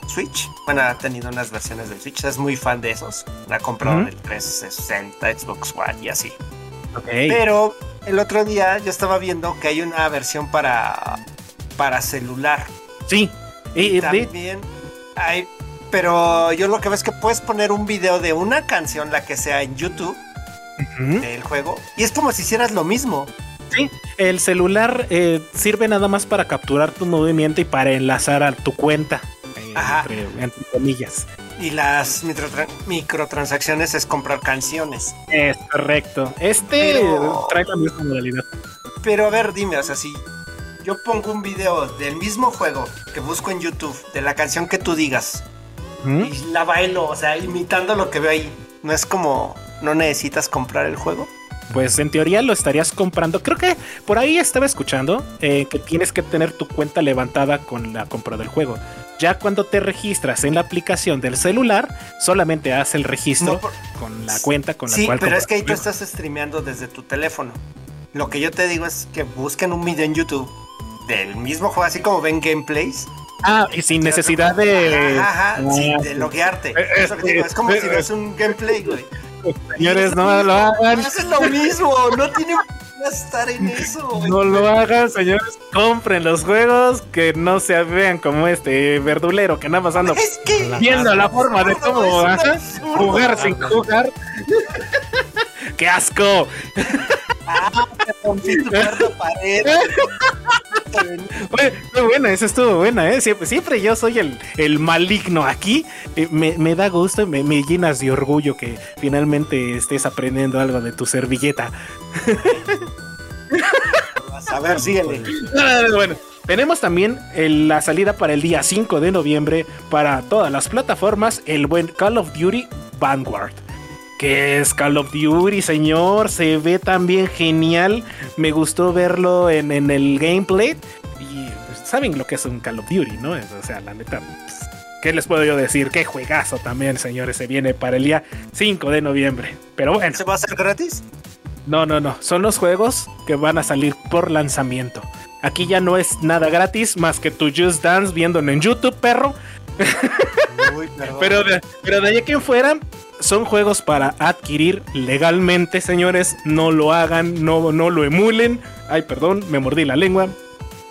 Switch. Bueno, ha tenido unas versiones del Switch, es muy fan de esos. La compró en el 360, Xbox One y así. Okay. Pero el otro día yo estaba viendo que hay una versión para, para celular. Sí. Y, también Ay, pero yo lo que veo es que puedes poner un video de una canción, la que sea en YouTube, del juego, y es como si hicieras lo mismo. Sí, el celular eh, sirve nada más para capturar tu movimiento y para enlazar a tu cuenta, eh, Entre, comillas. Y las microtransacciones es comprar canciones. Es correcto. Este trae la misma modalidad. Pero a ver, dime, o sea, si yo pongo un video del mismo juego que busco en YouTube, de la canción que tú digas, ¿Mm? y la bailo, o sea, imitando lo que veo ahí, ¿no es como no necesitas comprar el juego? Pues en teoría lo estarías comprando. Creo que por ahí estaba escuchando eh, que tienes que tener tu cuenta levantada con la compra del juego. Ya cuando te registras en la aplicación del celular, solamente hace el registro con la cuenta con la cual. Sí, pero es que ahí tú estás streameando desde tu teléfono. Lo que yo te digo es que busquen un video en YouTube del mismo juego, así como ven gameplays. Ah, y sin necesidad de. Ajá, ajá ah, de loguearte. Eh, Eso que digo, es como si ves un gameplay, güey. Señores, no lo hagan. Es lo mismo, no tiene que estar en eso. Güey. No lo hagan, señores. Compren los juegos que no se vean como este verdulero que nada más anda es que viendo la forma de cómo jugar sin jugar. ¡Qué asco! Ah, tu cuarta pared. Buena, esa estuvo buena, ¿eh? Siempre, siempre yo soy el, el maligno aquí. Eh, me, me, da gusto, me, me, llenas de orgullo que finalmente estés aprendiendo algo de tu servilleta. A ver, síguele. Bueno, tenemos también el, la salida para el día 5 de noviembre para todas las plataformas, el buen Call of Duty Vanguard. ¿Qué es Call of Duty, señor? Se ve también genial. Me gustó verlo en, en el gameplay. Y pues, saben lo que es un Call of Duty, ¿no? O sea, la neta. Pues, ¿Qué les puedo yo decir? Qué juegazo también, señores. Se viene para el día 5 de noviembre. Pero bueno. ¿Se va a hacer gratis? No, no, no. Son los juegos que van a salir por lanzamiento. Aquí ya no es nada gratis más que tu Just Dance viéndolo en YouTube, perro. Uy, pero, de, pero de allá que fuera, son juegos para adquirir legalmente, señores. No lo hagan, no, no lo emulen. Ay, perdón, me mordí la lengua.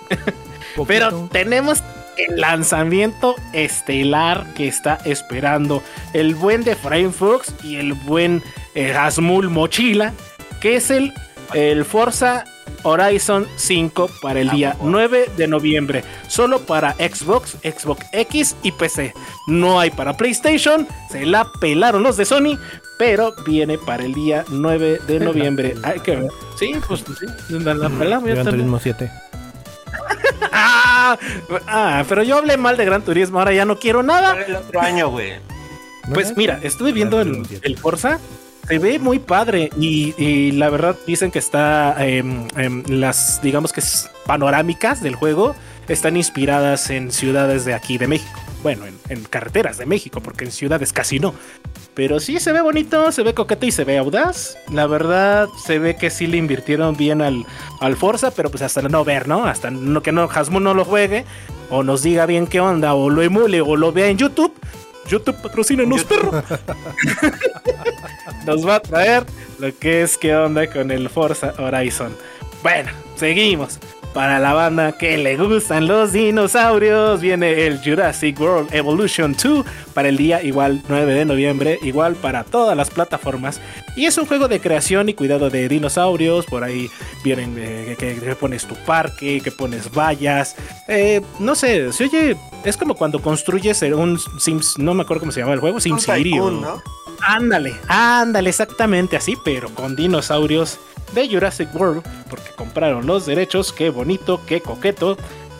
pero tenemos el lanzamiento estelar que está esperando el buen de Frame Fox y el buen eh, Hasmul Mochila, que es el, el Forza Horizon 5 para el día 9 de noviembre. Solo para Xbox, Xbox X y PC. No hay para PlayStation. Se la pelaron los de Sony. Pero viene para el día 9 de noviembre. Hay que ver. Sí, pues sí. La, la pelamos. Gran Turismo 7. ah, ah, pero yo hablé mal de Gran Turismo. Ahora ya no quiero nada. El otro año, güey. Pues mira, estuve viendo el, el Forza se ve muy padre y, la verdad dicen que está eh, las digamos que es panorámicas del juego están inspiradas en ciudades de aquí de México. Bueno en, carreteras de México porque en ciudades casi no. Pero sí se ve bonito se ve coqueto y se ve audaz. La verdad se ve que sí le invirtieron bien al, al Forza pero pues hasta no ver no hasta no, que no Hasmo no lo juegue o nos diga bien qué onda o lo emule o lo vea en YouTube YouTube patrocínanos, perro. Nos va a traer lo que es qué onda con el Forza Horizon. Bueno, seguimos. Para la banda que le gustan los dinosaurios, viene el Jurassic World Evolution 2 para el día igual 9 de noviembre, igual para todas las plataformas. Y es un juego de creación y cuidado de dinosaurios. Por ahí vienen eh, que, que, pones tu parque, que pones vallas. Eh, no sé, se oye, es como cuando construyes un Sims, no me acuerdo cómo se llama el juego. ¿no? Ándale, ándale, exactamente así, pero con dinosaurios de Jurassic World, porque compraron los derechos, qué bonito, qué coqueto.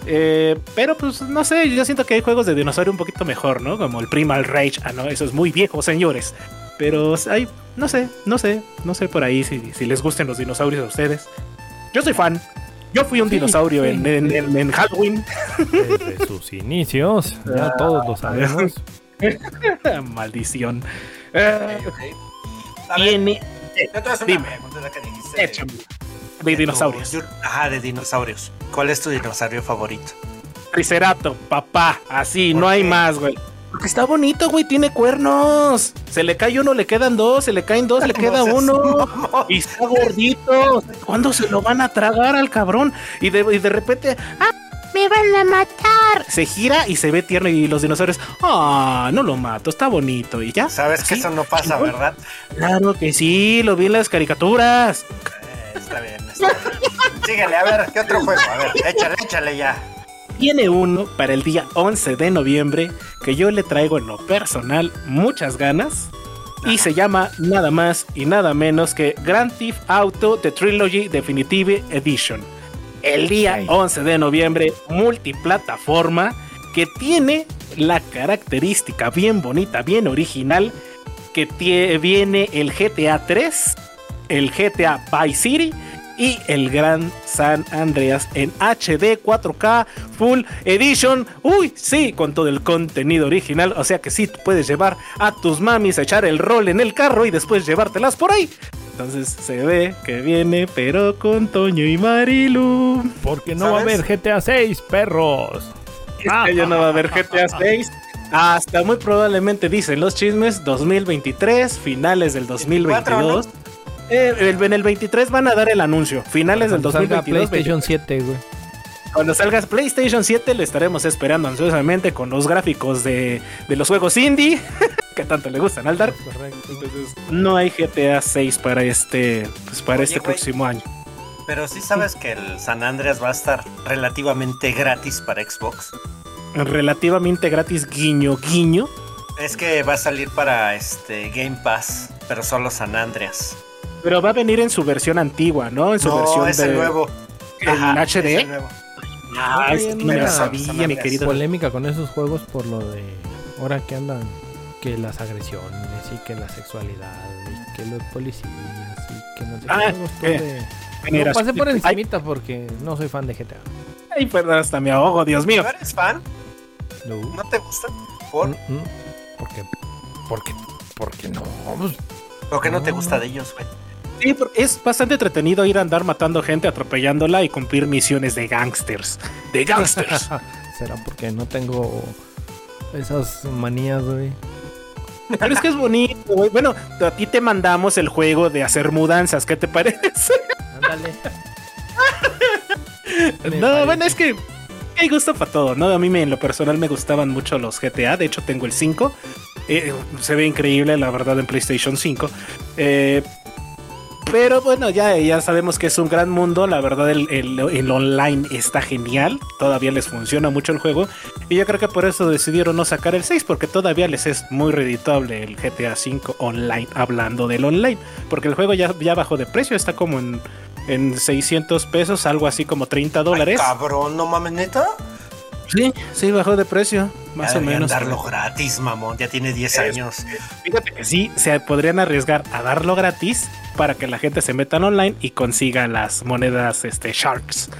Eh, pero pues no sé, yo siento que hay juegos de dinosaurio un poquito mejor, ¿no? Como el Primal Rage, ah, no, eso es muy viejo, señores. Pero hay, no sé, no sé, no sé por ahí si, si les gusten los dinosaurios a ustedes. Yo soy fan, yo fui un sí, dinosaurio sí. En, en, en, en, Halloween. Desde sus inicios, ya todos lo sabemos. Maldición. Okay, okay. Tiene. Dime. Échame. De dinosaurios. Tu, ajá, de dinosaurios. ¿Cuál es tu dinosaurio favorito? Tricerato, papá. Así, no hay más, güey. Porque está bonito, güey, tiene cuernos. Se le cae uno, le quedan dos, se le caen dos, le queda uno. Y está gordito. ¿Cuándo se lo van a tragar al cabrón? Y de, y de repente, ¡ah! ¡Me van a matar! Se gira y se ve tierno y los dinosaurios, ¡ah! no lo mato, está bonito. Y ya. Sabes que eso no pasa, ¿verdad? Claro que sí, lo vi en las caricaturas. Eh, está bien, está bien. Síguele, a ver, ¿qué otro juego? A ver, échale, échale ya. Tiene uno para el día 11 de noviembre que yo le traigo en lo personal muchas ganas. Y se llama nada más y nada menos que Grand Theft Auto The Trilogy Definitive Edition. El día Ay. 11 de noviembre, multiplataforma, que tiene la característica bien bonita, bien original, que viene el GTA 3, el GTA Vice City y el Gran San Andreas en HD 4K Full Edition. Uy, sí, con todo el contenido original. O sea que sí, puedes llevar a tus mamis a echar el rol en el carro y después llevártelas por ahí. Entonces se ve que viene, pero con Toño y Marilu. Porque no ¿Sabes? va a haber GTA 6, perros. Este ya no va a haber GTA 6. Hasta muy probablemente dicen los chismes 2023, finales del 2022. Eh, en el 23 van a dar el anuncio. Finales del 2022. PlayStation 7, güey. Cuando salga PlayStation 7 le estaremos esperando ansiosamente con los gráficos de, de los juegos indie. que tanto le gustan al Dark. Entonces, no hay GTA 6 para este, pues, para este próximo año. Pero sí sabes que el San Andreas va a estar relativamente gratis para Xbox. Relativamente gratis, guiño, guiño. Es que va a salir para este Game Pass, pero solo San Andreas. Pero va a venir en su versión antigua, ¿no? En su no, versión es el nuevo. ¿En HD? Es el nuevo. Ah, es que no me sabía, mi querido. Polémica con esos juegos por lo de ahora que andan que las agresiones y que la sexualidad y que los policías y que no sé qué Ah, tú eh, de- Generación- pasé por Ay, encimita porque no soy fan de GTA. Ay, perdón, hasta me ahogo, Dios mío. ¿No eres fan? No. ¿No te gusta? ¿Por? Mm, mm. ¿Por qué? ¿Por qué? ¿Por qué no? Pues, ¿O qué no te No. gusta de ellos, güey? Sí, porque es bastante entretenido ir a andar matando gente, atropellándola y cumplir misiones de gangsters. De gangsters. ¿Será porque no tengo esas manías, güey? Pero es que es bonito, güey. Bueno, a ti te mandamos el juego de hacer mudanzas, ¿qué te parece? Ándale. No, parece. bueno, es que hay gusto para todo, ¿no? A mí me- en lo personal me gustaban mucho los GTA, de hecho tengo el 5. Eh, se ve increíble, la verdad, en PlayStation 5. Eh, pero bueno, ya, ya sabemos que es un gran mundo. La verdad, el, el- online está genial. Todavía les funciona mucho el juego. Y yo creo que por eso decidieron no sacar el 6, porque todavía les es muy redituable el GTA 5 online, hablando del online. Porque el juego ya, ya bajó de precio, está como en, en 600 pesos, algo así como 30 dólares. Cabrón, no mames, neta. Sí, sí, bajó de precio, más Ya o deberían menos. darlo gratis, mamón. Ya tiene 10 años. Fíjate que sí, se podrían arriesgar a darlo gratis para que la gente se meta online y consiga las monedas este, Sharks.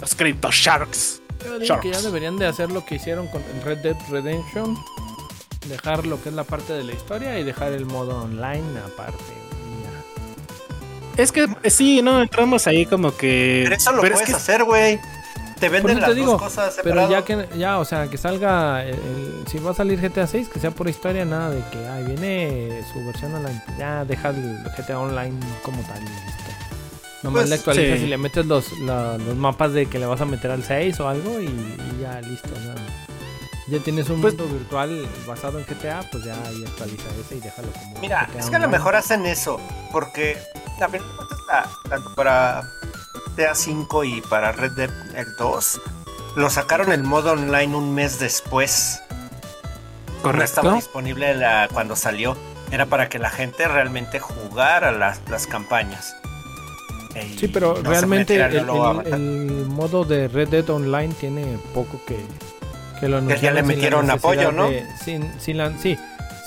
Los Crypto Sharks. Yo digo que ya deberían de hacer lo que hicieron con Red Dead Redemption. Dejar lo que es la parte de la historia y dejar el modo online aparte. Es que sí, no, entramos ahí como que. Pero eso lo pero es puedes que- hacer, güey. Te venden las te digo, dos cosas pero separadas. ya que ya, o sea, que salga el- el- si va a salir GTA 6, que sea por historia, nada de que ay, viene su versión online, ya deja el GTA online como tal y listo. Nomás Pues, le actualizas sí. y le metes los, la- los mapas de que le vas a meter al 6 o algo y, y ya listo, nada. Ya tienes un Pues- mundo virtual basado en GTA, pues ya ahí actualiza ese y déjalo como Mira, GTA es que a lo mejor hacen eso, porque la- tanto para GTA 5 y para Red Dead el 2, lo sacaron el modo online un mes después. No estaba Correcto. disponible la- cuando salió. Era para que la gente realmente jugara las, las campañas. Y Sí, pero no realmente el, el- modo de Red Dead Online tiene poco que, que lo Que ya anunciaron le metieron apoyo, ¿no? de- sin, sin la, sí,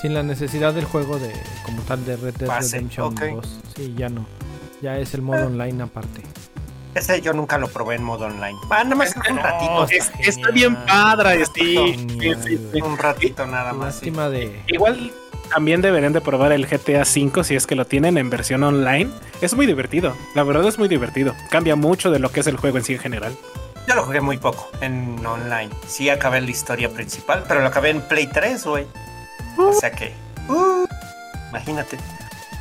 sin la necesidad del juego de como tal de Red Dead Redemption ok. 2. Sí, ya no. Ya es el modo online aparte. Ese yo nunca lo probé en modo online. Ah, nada más que un ratito. Es- está bien padre, sí, sí, Genial, sí, sí. Un ratito nada más. sí. Lástima de Igual también deberían de probar el GTA V si es que lo tienen en versión online. Es muy divertido, la verdad es muy divertido. Cambia mucho de lo que es el juego en sí en general. Yo lo jugué muy poco en online. Sí acabé la historia principal, pero lo acabé en Play 3, güey. O sea que... uh, imagínate.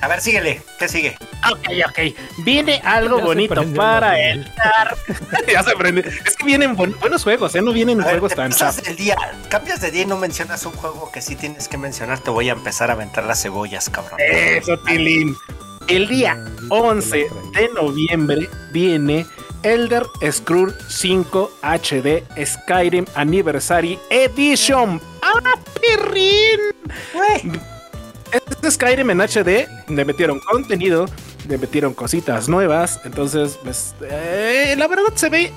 A ver, síguele. ¿Qué sigue? Ok, ok. Viene algo Ya bonito para la el Dark. ya se prende. Es que vienen buen- buenos juegos, ¿eh? No vienen A ver, juegos tan el día, cambias de día y no mencionas un juego que sí tienes que mencionar. Te voy a empezar a aventar las cebollas, cabrón. Eso, Tilín. El día Maldito 11 que lo de noviembre viene Elder Scrolls 5 HD Skyrim Anniversary Edition. ¡Ah, perrín! Güey, Este Skyrim en HD le metieron contenido, le metieron cositas nuevas, entonces pues, eh, la verdad se ve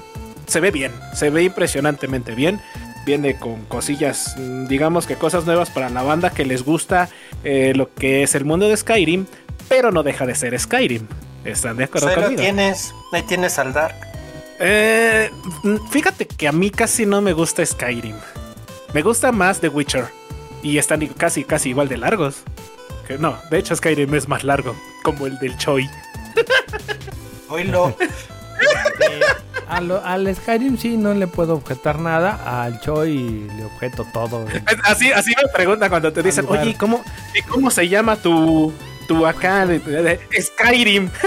se ve bien, se ve impresionantemente bien. Viene con cosillas, mm, digamos que cosas nuevas para la banda que les gusta eh, lo que es el mundo de Skyrim, pero no deja de ser Skyrim. ¿Están de acuerdo pues conmigo? tienes. Ahí tienes al Dark. Eh, mm, fíjate que a mí casi no me gusta Skyrim. Me gusta más The Witcher. Y están casi, casi igual de largos. Que no, de hecho Skyrim es más largo, como el del Choi. Oílo. Eh, al Skyrim sí no le puedo objetar nada, al Choi le objeto todo. Así, así me pregunta cuando te dicen, oye, ¿cómo, ¿y cómo se llama tu, tu acá de, de- de- Skyrim?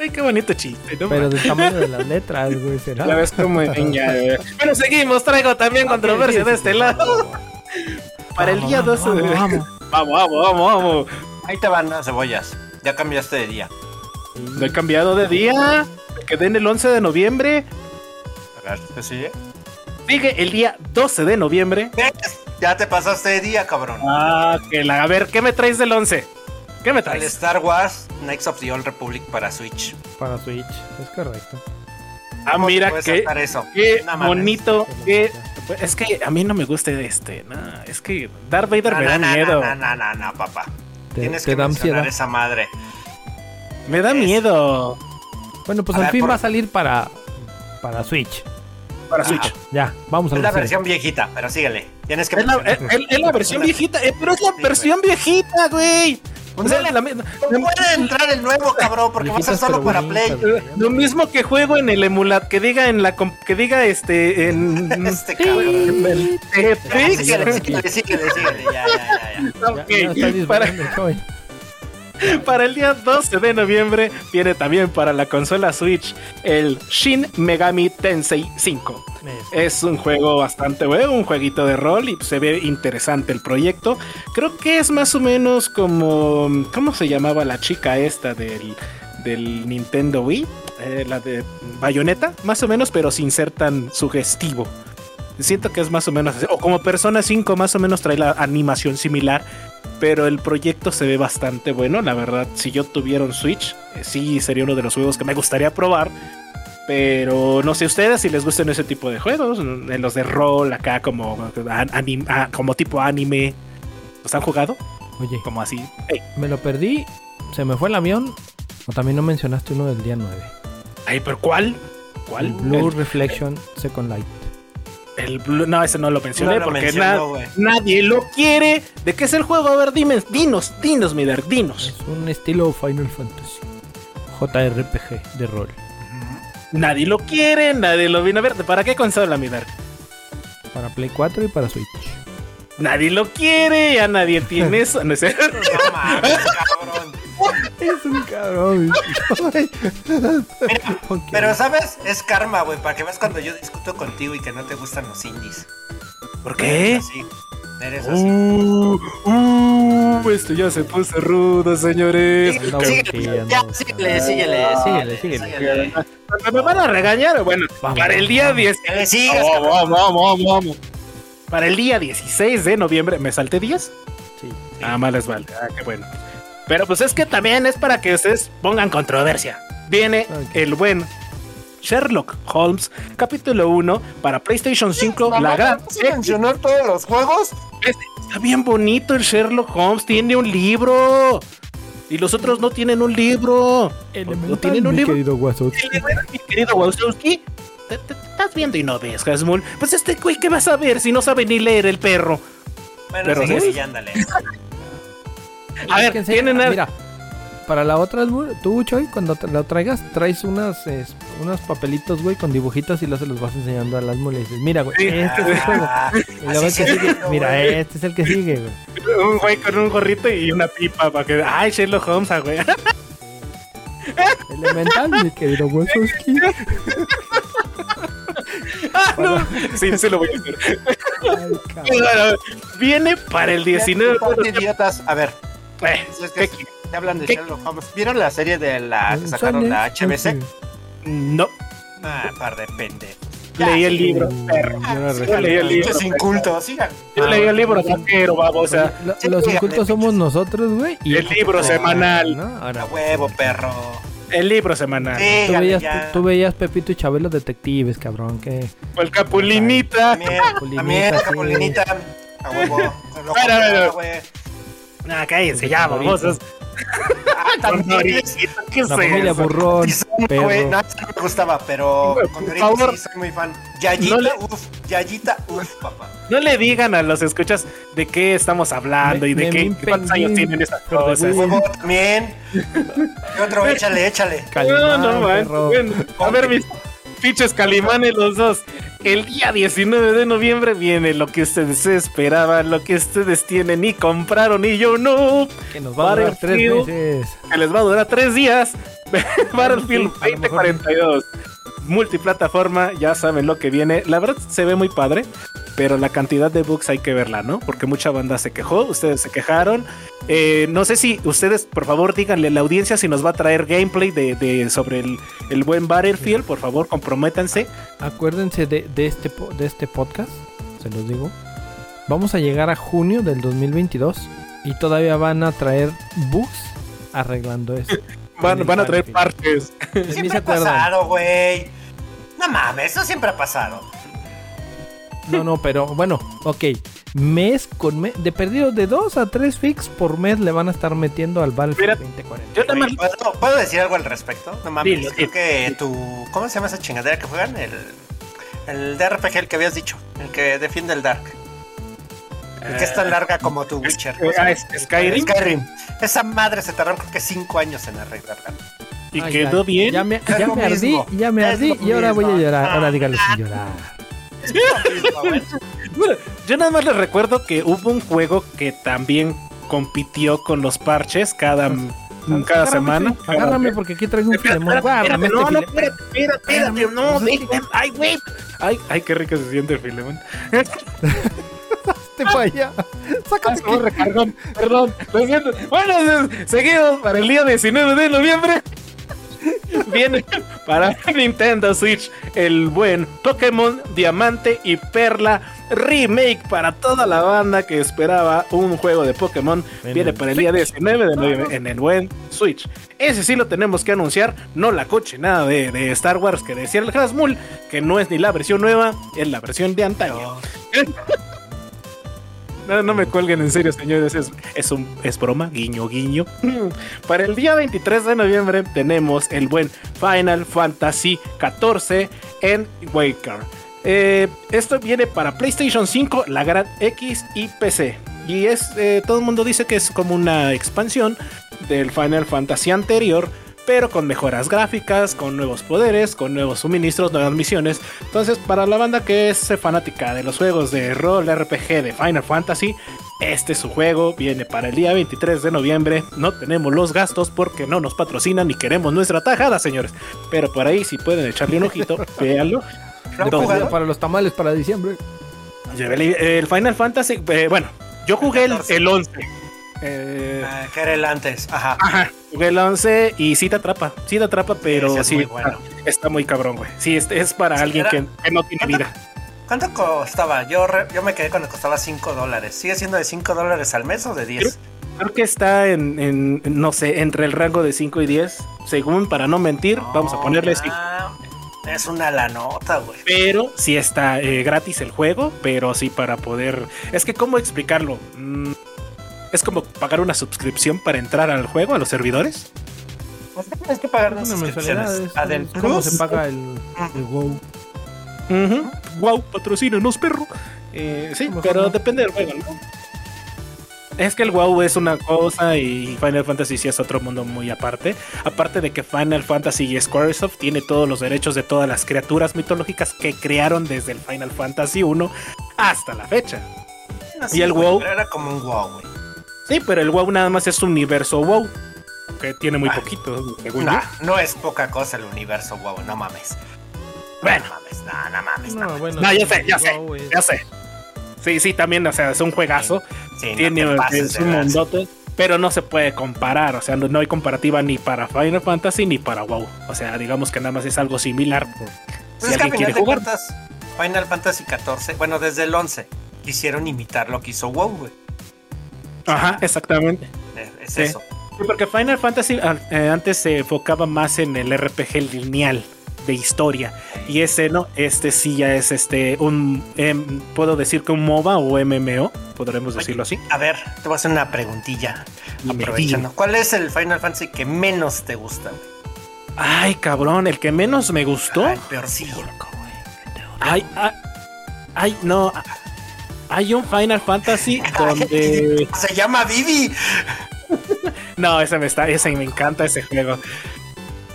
Ay, qué bonito chiste, ¿no? Pero del tamaño de las letras, güey, será. La ves como eh. Bueno, seguimos, traigo también controversia de este lado. para el día 12 de... Vamos, vamos, vamos, vamos. Ahí te van las cebollas. Ya cambiaste de día. No he cambiado de día. Me quedé en el 11 de noviembre. A ver, ¿qué sigue? Sigue el día 12 de noviembre. Ya te pasaste de día, cabrón. Ah, que la... A ver, ¿qué me traes del 11? ¿Qué me traes? El Star Wars Knights of the Old Republic para Switch. Para Switch, es correcto. Ah, mira qué, eso? qué bonito. Qué, es que a mí no me gusta este. No, es que Darth Vader me da miedo. No, no, no, no, papá. Tienes que mencionar esa madre. Me da miedo. Bueno, pues al fin va a salir para, para Switch. Para Switch. ya, vamos a ver. Es la versión viejita, pero síguele. Tienes que. Es la, es la versión viejita, eh, pero es la versión viejita, güey. O sea, la, no puede entrar el nuevo, cabrón, porque va a ser solo para Play. Lo mismo que juego en el emulador, que diga en la que diga este en este cabrón. Síguele, síguele, síguele, ya, ya, ya, ya. Ok, para, para el día 12 de noviembre viene también para la consola Switch el Shin Megami Tensei 5. Es un juego bastante bueno, un jueguito de rol y se ve interesante el proyecto. Creo que es más o menos como. ¿Cómo se llamaba la chica esta del, del Nintendo Wii? Eh, la de Bayonetta, más o menos, pero sin ser tan sugestivo. Siento que es más o menos así. O como Persona 5, más o menos trae la animación similar. Pero el proyecto se ve bastante bueno. La verdad, si yo tuviera un Switch, eh, sí sería uno de los juegos que me gustaría probar. Pero no sé ustedes si les gustan ese tipo de juegos, en los de rol, acá como, ah, como tipo anime. ¿Los han jugado? Oye, como así. Me lo perdí, se me fue el avión. O también no mencionaste uno del día 9. Ay, pero ¿cuál? ¿Cuál? Blue Reflection Second Light. El Blue, no, ese no lo mencioné porque nadie lo quiere. ¿De qué es el juego? A ver, dime, dinos, dinos, Mider, dinos. Es un estilo Final Fantasy. JRPG de rol. Nadie lo quiere, nadie lo viene a ver. ¿Para qué consola, mi Para Play 4 y para Switch. Nadie lo quiere, ya nadie tiene eso. No, sé. cabrón. Es un cabrón. Pero, ¿sabes? Es karma, güey. Para que veas cuando yo discuto contigo y que no te gustan los indies. ¿Por qué? Sí. Eres así. Uh, uh, esto ya se puso rudo, señores. síguele, síguele, síguele, síguele, Me van a regañar. Bueno, para el día 10. Vamos, vamos, vamos, Para el día 16 de noviembre, ¿me salté 10? Sí. Ah, mal les vale. Ah, qué bueno. Pero pues es que también es para que ustedes pongan controversia. Viene el buen Sherlock Holmes, capítulo 1 para PlayStation 5. la gran. mencionar todos los juegos? Está bien bonito el Sherlock Holmes, tiene un libro. Y los otros no tienen un libro. no tienen un mi libro. Querido Mi querido Wazowski. Te, estás viendo y no ves, Hasmul. Pues este güey, ¿qué vas a ver si no sabe ni leer el perro? Bueno, Pero, sí, sí, ándale. a ver, tienen. Mira, para la otra, tú, Choy, cuando te lo traigas, traes unas, unos papelitos, güey, con dibujitos y los se los vas enseñando a las. Y dices, mira, güey, este es el juego. Y luego el que sigue, mira, este es el que sigue, güey. Un güey con un gorrito y una pipa para que. ¡Ay, Sherlock Holmes, ah, güey! Elemental, mi querido Wazowski. ah, no. Sí, se lo voy a hacer. Ay, Viene para el 19. idiotas. A ver. Eh, es que hablan de Sherlock Holmes. ¿Vieron la serie de la que sacaron la HBC? No. Ah, par de pendejos. Leí el libro, perro. Yo leí el libro. inculto, sigan. Yo leí el libro, vaquero, babosa. Los incultos somos nosotros, güey. El libro semanal. A huevo, perro. El libro semanal. tú, veías, tú, veías, Pepito y Chabelo detectives, cabrón. Que... O el Capulinita. También, Capulinita. A huevo. No, cállense ya, babosos. ¿Qué la familia burrón. no, me gustaba, pero con sí soy muy fan. Yayita, no uff, Yayita, uff, papá. No le digan a los escuchas de qué estamos hablando y de qué, cuántos años tienen esas cosas. también. Y otro, échale, échale. no, no, man. a ver, mis pinches calimanes los dos. El día 19 de noviembre viene lo que ustedes esperaban, lo que ustedes tienen y compraron y yo no. Que nos va a durar tres meses. Que les va a durar tres días. Battlefield 2042. Multiplataforma, ya saben lo que viene. La verdad se ve muy padre. pero la cantidad de bugs hay que verla, ¿no? Porque mucha banda se quejó, ustedes se quejaron. Eh, no sé si ustedes, por favor, díganle a la audiencia si nos va a traer gameplay de, sobre el, buen Battlefield, por favor, comprométanse. Acuérdense de, este, de este podcast, se los digo. Vamos a llegar a junio del 2022 y todavía van a traer bugs arreglando eso. van, van a traer partes. Siempre ha pasado, güey. No mames, eso siempre ha pasado. No, no, pero bueno, ok. Mes con mes, de perdido de 2 a 3 fix por mes le van a estar metiendo al Battlefield 2040. Yo también ¿Puedo, decir algo al respecto? No mames, creo que tu. ¿Cómo se llama esa chingadera que juegan? El, el DRPG, el que habías dicho, el que defiende el Dark. El que es tan larga como tu Witcher. Ah, es Skyrim. Skyrim. Esa madre se tardó creo que 5 años en arreglar. Y quedó bien. Ya me, ya me ardí, ya me ardí y ahora voy a llorar. Ahora dígale sin llorar. yo nada más les recuerdo que hubo un juego que también compitió con los parches cada, cada semana. Agárrame porque aquí traigo un filemón. Agárrame este no, no, espérate, espérate, no, ay, güey. Ay, ay, qué rico se siente el filemón. Te falla. Sácate. Ah, recargón. Perdón. Bueno, seguimos para el día 19 de noviembre. Viene para Nintendo Switch el buen Pokémon Diamante y Perla Remake para toda la banda que esperaba un juego de Pokémon. Viene para el día 19 de noviembre en el buen Switch. Ese sí lo tenemos que anunciar, no la coche nada de, Star Wars que decía el Hasmul, que no es ni la versión nueva, es la versión de antaño. No, no me cuelguen en serio, señores. Es, es, un, es broma, guiño, guiño. Para el día 23 de noviembre tenemos el buen Final Fantasy XIV en Waker. Eh, esto viene para PlayStation 5, la Gran X y PC. Y es, eh, todo el mundo dice que es como una expansión del Final Fantasy anterior pero con mejoras gráficas, con nuevos poderes, con nuevos suministros, nuevas misiones. Entonces, para la banda que es fanática de los juegos de rol RPG de Final Fantasy, este es su juego, viene para el día 23 de noviembre. No tenemos los gastos porque no nos patrocinan ni queremos nuestra tajada, señores. Pero por ahí, si pueden echarle un ojito, véanlo. para los tamales para diciembre. El Final Fantasy, eh, bueno, yo jugué el, el 11. Eh, ah, que era el antes, ajá. Ajá, jugué el 11 y sí te atrapa, sí te atrapa, pero sí, está, muy cabrón, güey. Sí, es, es para alguien que, no tiene vida. ¿Cuánto costaba? Yo, yo me quedé cuando costaba 5 dólares. ¿Sigue siendo de 5 dólares al mes o de 10? Creo, que está en, no sé, entre el rango de 5 y 10. Según, para no mentir, vamos a ponerle Es una la nota, güey. Pero sí está eh, gratis el juego, pero sí para poder... Es que, ¿cómo explicarlo? Mm, es como pagar una suscripción para entrar al juego, a los servidores. Pues tienes que pagar una suscripción. ¿Cómo se paga el, WoW? WoW, patrocínanos, perro. Eh, sí, pero depende del juego, ¿no? Es que el WoW es una cosa y Final Fantasy sí es otro mundo muy aparte. Aparte de que Final Fantasy y Squaresoft tiene todos los derechos de todas las criaturas mitológicas que crearon desde el Final Fantasy 1 hasta la fecha. y el WoW era como un WoW, güey. Sí, pero el WoW nada más es un universo WoW. Que tiene muy ah, poquito, No es poca cosa el universo WoW, no mames. Bueno, no mames, no, no mames. No, Bueno, no ya sé, ya sé, ya sé. Sí, sí, también, o sea, es un juegazo. tiene un mundote, pero no se puede comparar, o sea, no, hay comparativa ni para Final Fantasy ni para WoW. O sea, digamos que nada más es algo similar. Pues si alguien quiere jugar. Final Fantasy 14, bueno, desde el 11 quisieron imitar lo que hizo WoW, güey. Ajá, exactamente. Es, eso. porque Final Fantasy ah, eh, antes se enfocaba más en el RPG lineal de historia. Y ese no, este sí ya es este un em, puedo decir que un MOBA o MMO, podremos decirlo así. A ver, te voy a hacer una preguntita. Aprovechando. ¿Cuál es el Final Fantasy que menos te gusta? Ay, cabrón, el que menos me gustó. Ay, peor sí. Ay, ay, ay, no hay un Final Fantasy donde. Se llama Vivi. no, ese me está, ese me encanta ese juego.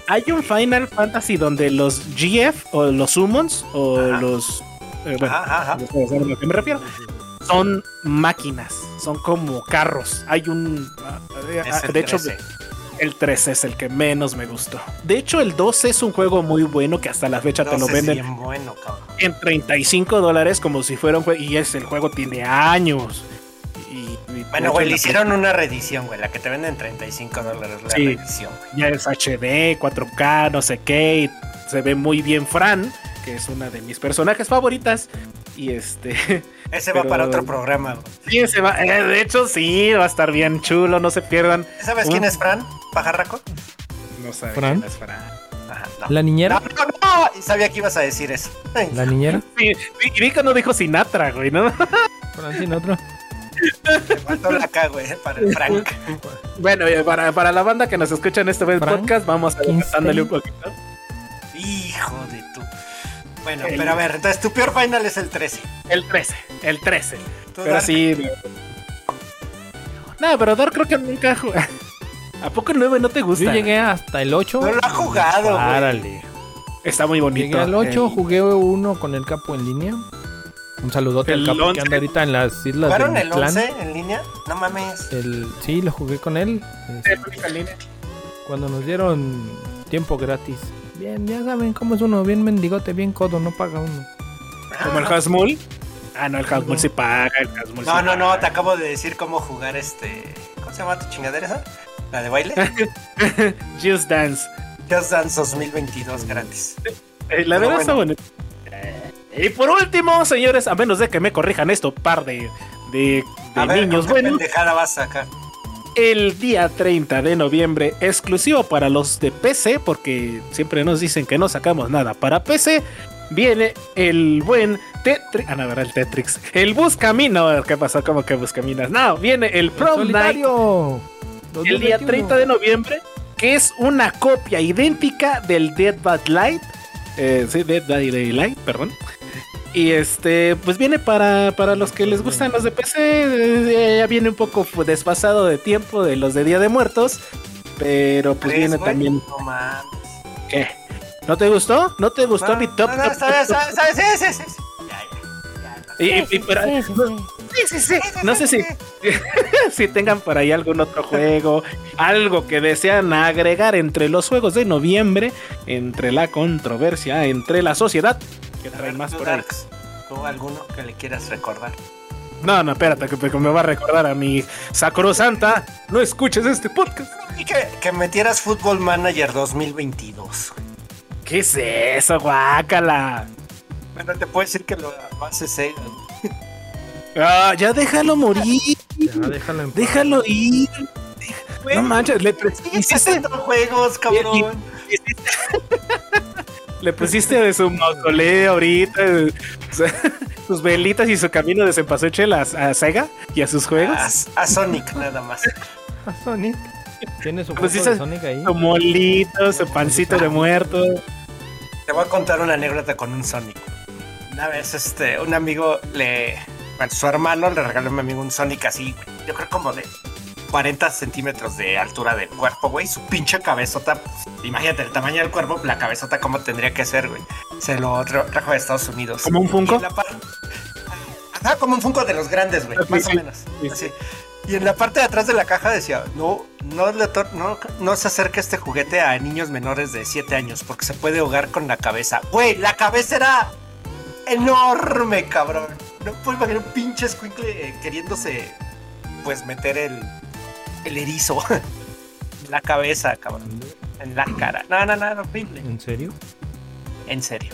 Hay un Final Fantasy donde los GF o los Summons o los. Eh, bueno, a lo que me refiero. Son máquinas, son como carros. Hay un. Ah, de hecho, El 3 es el que menos me gustó. De hecho, el 2 es un juego muy bueno que hasta la fecha te lo venden bien bueno, en 35 dólares como si fuera un juego. Y es, el juego tiene años. Y, y Bueno, güey, le hicieron una reedición, güey. La que te venden 35 dólares la Sí. reedición, güey. Ya es HD, 4K, no sé qué. y se ve muy bien Fran, que es una de mis personajes favoritas. Y este. Ese va para otro programa, güey. Sí, se va. eh, de hecho, sí, va a estar bien chulo, no se pierdan. ¿Sabes Un- quién es Fran? ¿Pajarraco? No sabe ¿Fran? quién es Fran. Ajá, no. ¿La niñera? No, no, no. Y sabía que ibas a decir eso. ¿La niñera? Sí, que no dijo Sinatra, güey, ¿no? Francine, otro. me faltó la K, güey, para el Frank. Bueno, eh, para, para la banda que nos escucha en este podcast, vamos a dándole un poquito. Hijo de. Bueno, El- pero a ver, entonces tu peor final es el 13. El 13, el 13. Tú, Pero Dark, sí. No, pero Dark creo que nunca jugué. ¿A poco el 9 no te gusta? Yo llegué hasta el 8. No lo ha jugado, güey. Párale. Está muy bonito. Llegué al 8, El- jugué uno con el capo en línea. Un saludote El al capo 11. que anda ahorita en las islas ¿Jugaron de el Mictlán. 11 en línea? No mames. El, sí, lo jugué con él. Sí, línea. cuando nos dieron tiempo gratis. Bien, ya saben cómo es uno, bien mendigote, bien codo, no paga uno. Como el Hasmul. Ah, no, el Hasmul sí paga. El Hasmul sí No, no, no, paga. te acabo de decir cómo jugar este. ¿Cómo se llama tu chingadera esa? ¿La de baile? Just Dance. Just Dance 2022 gratis. Eh, la verdad está bonito. Eh, Y por último, señores, a menos de que me corrijan esto, par de, de, de A ver, niños ¿con qué buenos, pendejada vas a sacar? El día 30 de noviembre, exclusivo para los de PC, porque siempre nos dicen que no sacamos nada para PC, viene el buen Tetrix. Ah, no, era el Tetrix. El Buscamino. ¿Qué pasó? ¿Cómo que Buscaminas? No, viene el Prom Night Solitario. el día 30 de noviembre, que es una copia idéntica del Dead by Light. Eh, sí, Dead by Daylight, perdón. Y este, pues viene para, para los que les gustan los de PC. eh, ya viene un poco fu- desfasado de tiempo de los de Día de Muertos. Pero pues ¿Tres, viene güey? también. No mames. ¿Qué? ¿No te gustó? ¿No te gustó No, mi top? no, no, top, está bien, top, top? está bien, sí, sí, sí, sí. Ya, ya, ya. Y- pero- sí, sí, sí. No sé si, si tengan por ahí algún otro juego, algo que desean agregar entre los juegos de noviembre, entre la controversia, entre la sociedad. Que ver, más por ahí? ¿tú alguno que le quieras recordar? No, no, espérate, que que me va a recordar a mi sacrosanta. No escuches este podcast. Y que, que metieras Football Manager 2022. güey. ¿Qué es eso, guácala? Bueno, te puedo decir que lo hace Sega. Ah, ya déjalo morir. Ya, déjalo en. Déjalo ir. No manches, le, hiciste- juegos, cabrón. Le pusiste de su mausoleo ahorita, sus velitas y su camino de cempasúchil a, a Sega y a sus juegos. A, a Sonic nada más. A Sonic. Tiene su Pues de se- Sonic ahí. Su molito, su pancito de muerto. Te voy a contar una anécdota con un Sonic. Una vez, este, un amigo le. Bueno, su hermano le regaló a mi amigo un Sonic así. Yo creo como de 40 centímetros de altura del cuerpo, güey. Su pinche cabezota. imagínate el tamaño del cuerpo, la cabezota, cómo tendría que ser, güey. Se lo tra- trajo de Estados Unidos. ¿Como un Funko? Par- Ajá, como un Funko de los grandes, güey. Más o menos. sí. Así. Y en la parte de atrás de la caja decía, no, no, le no, no se acerque este juguete a niños menores de 7 años porque se puede ahogar con la cabeza. Güey, la cabeza era enorme, cabrón. No puedo imaginar un pinche escuincle eh, queriéndose, pues, meter el, el erizo en la cabeza, cabrón. En la cara. No, no, no, horrible. ¿En serio? En serio.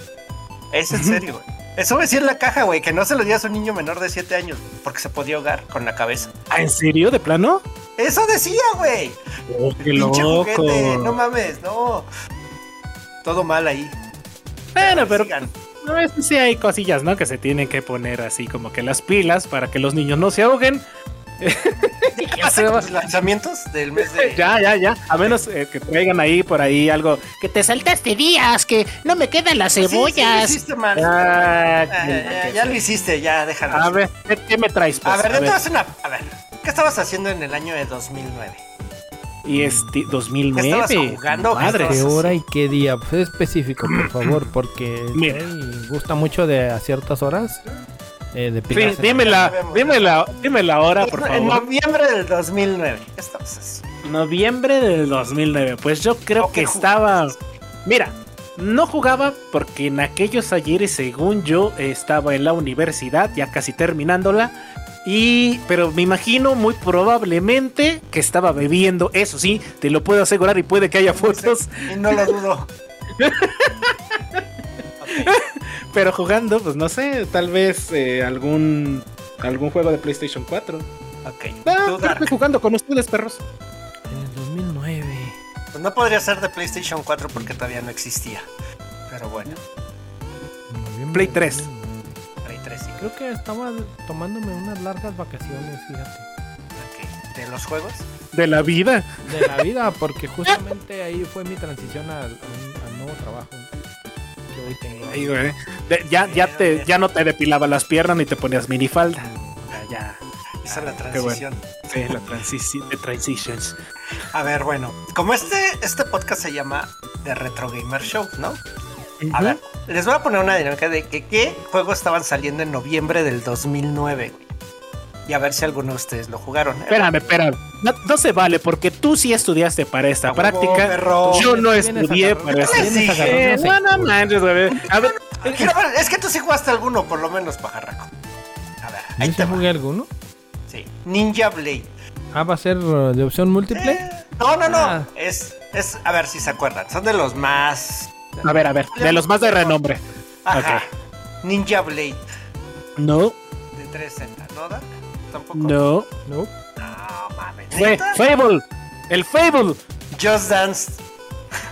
Es en serio, güey. Eso decía en la caja, güey, que no se lo digas a un niño menor de 7 años porque se podía ahogar con la cabeza. ¿Ah, ¿En serio? ¿De plano? Eso decía, güey. Oh, qué Pinche loco. juguete, no mames, no. Todo mal ahí. Bueno, pero Sigan. a veces sí hay cosillas, ¿no? Que se tienen que poner así como que las pilas para que los niños no se ahoguen. ¿Qué pasa con los lanzamientos del mes de Ya, ya, ya. A menos eh, que traigan ahí por ahí algo. Que te saltaste días, que no me quedan las Sí, sí, cebollas. lo hiciste mal. Ah, Ah, ya, ya, lo hiciste, ya, déjalo. A ver, ¿qué, qué me traes? Pues? a ver, A ver. una. A ver, ¿qué estabas haciendo en el año de 2009? Y este, ¿Qué 2009. estabas jugando? ¿Qué Madre. ¿Qué hora y qué día? Pues específico, por favor, porque Mira. Gusta mucho de a ciertas horas eh, de Sí, pilas. dime la, Sabemos. dime la, dime la hora, por En favor. noviembre del 2009. ¿Qué estabas haciendo? Noviembre del 2009. Pues yo creo ¿O que estaba. Mira, no jugaba porque en aquellos ayeres, según yo, estaba en la universidad, ya casi terminándola. Y, pero me imagino muy probablemente que estaba bebiendo. Eso sí, te lo puedo asegurar y puede que haya fotos. Y no lo dudo. Pero jugando, pues no sé, tal vez eh, algún algún juego de PlayStation 4. Ok. Ah, creo Dark. que jugando con ustedes, perros. En el 2009. Pues no podría ser de PlayStation 4 porque todavía no existía. Pero bueno, noviembre Play del 3. 2009. Play 3 sí. Creo que estaba tomándome unas largas vacaciones, fíjate. Ok. ¿De los juegos? De la vida. De la vida, porque justamente ahí fue mi transición al nuevo trabajo tengo. Güey. De- ya, ya, te, ya no te depilaba las piernas ni te ponías minifalda. Ya, ya. Esa es la bueno. transición. Sí, la transición de transitions. A ver, bueno, como este, este podcast se llama The Retro Gamer Show, ¿no? A ver, les voy a poner una dinámica de que qué juegos estaban saliendo en noviembre del 2009, güey. Y a ver si alguno de ustedes lo jugaron. ¿eh? Espérame, espérame. No, no se vale porque tú sí estudiaste para esta práctica. perro. Yo no estudié para esta. Eh, No, no manches, güey. A ver, ver, es que tú sí jugaste alguno, por lo menos, pajarraco. A ver, ahí ¿Yo te jugué alguno? Sí. Ninja Blade. Ah, va a ser uh, de opción múltiple. Eh, no, no, no. Ah. Es, es, a ver si se acuerdan. Son de los más. a ver, a ver. De los más de renombre. Ajá. Ninja Blade No, de 360, ¿no? Tampoco. no. No. No, mames. Fable. El Fable. Just Dance.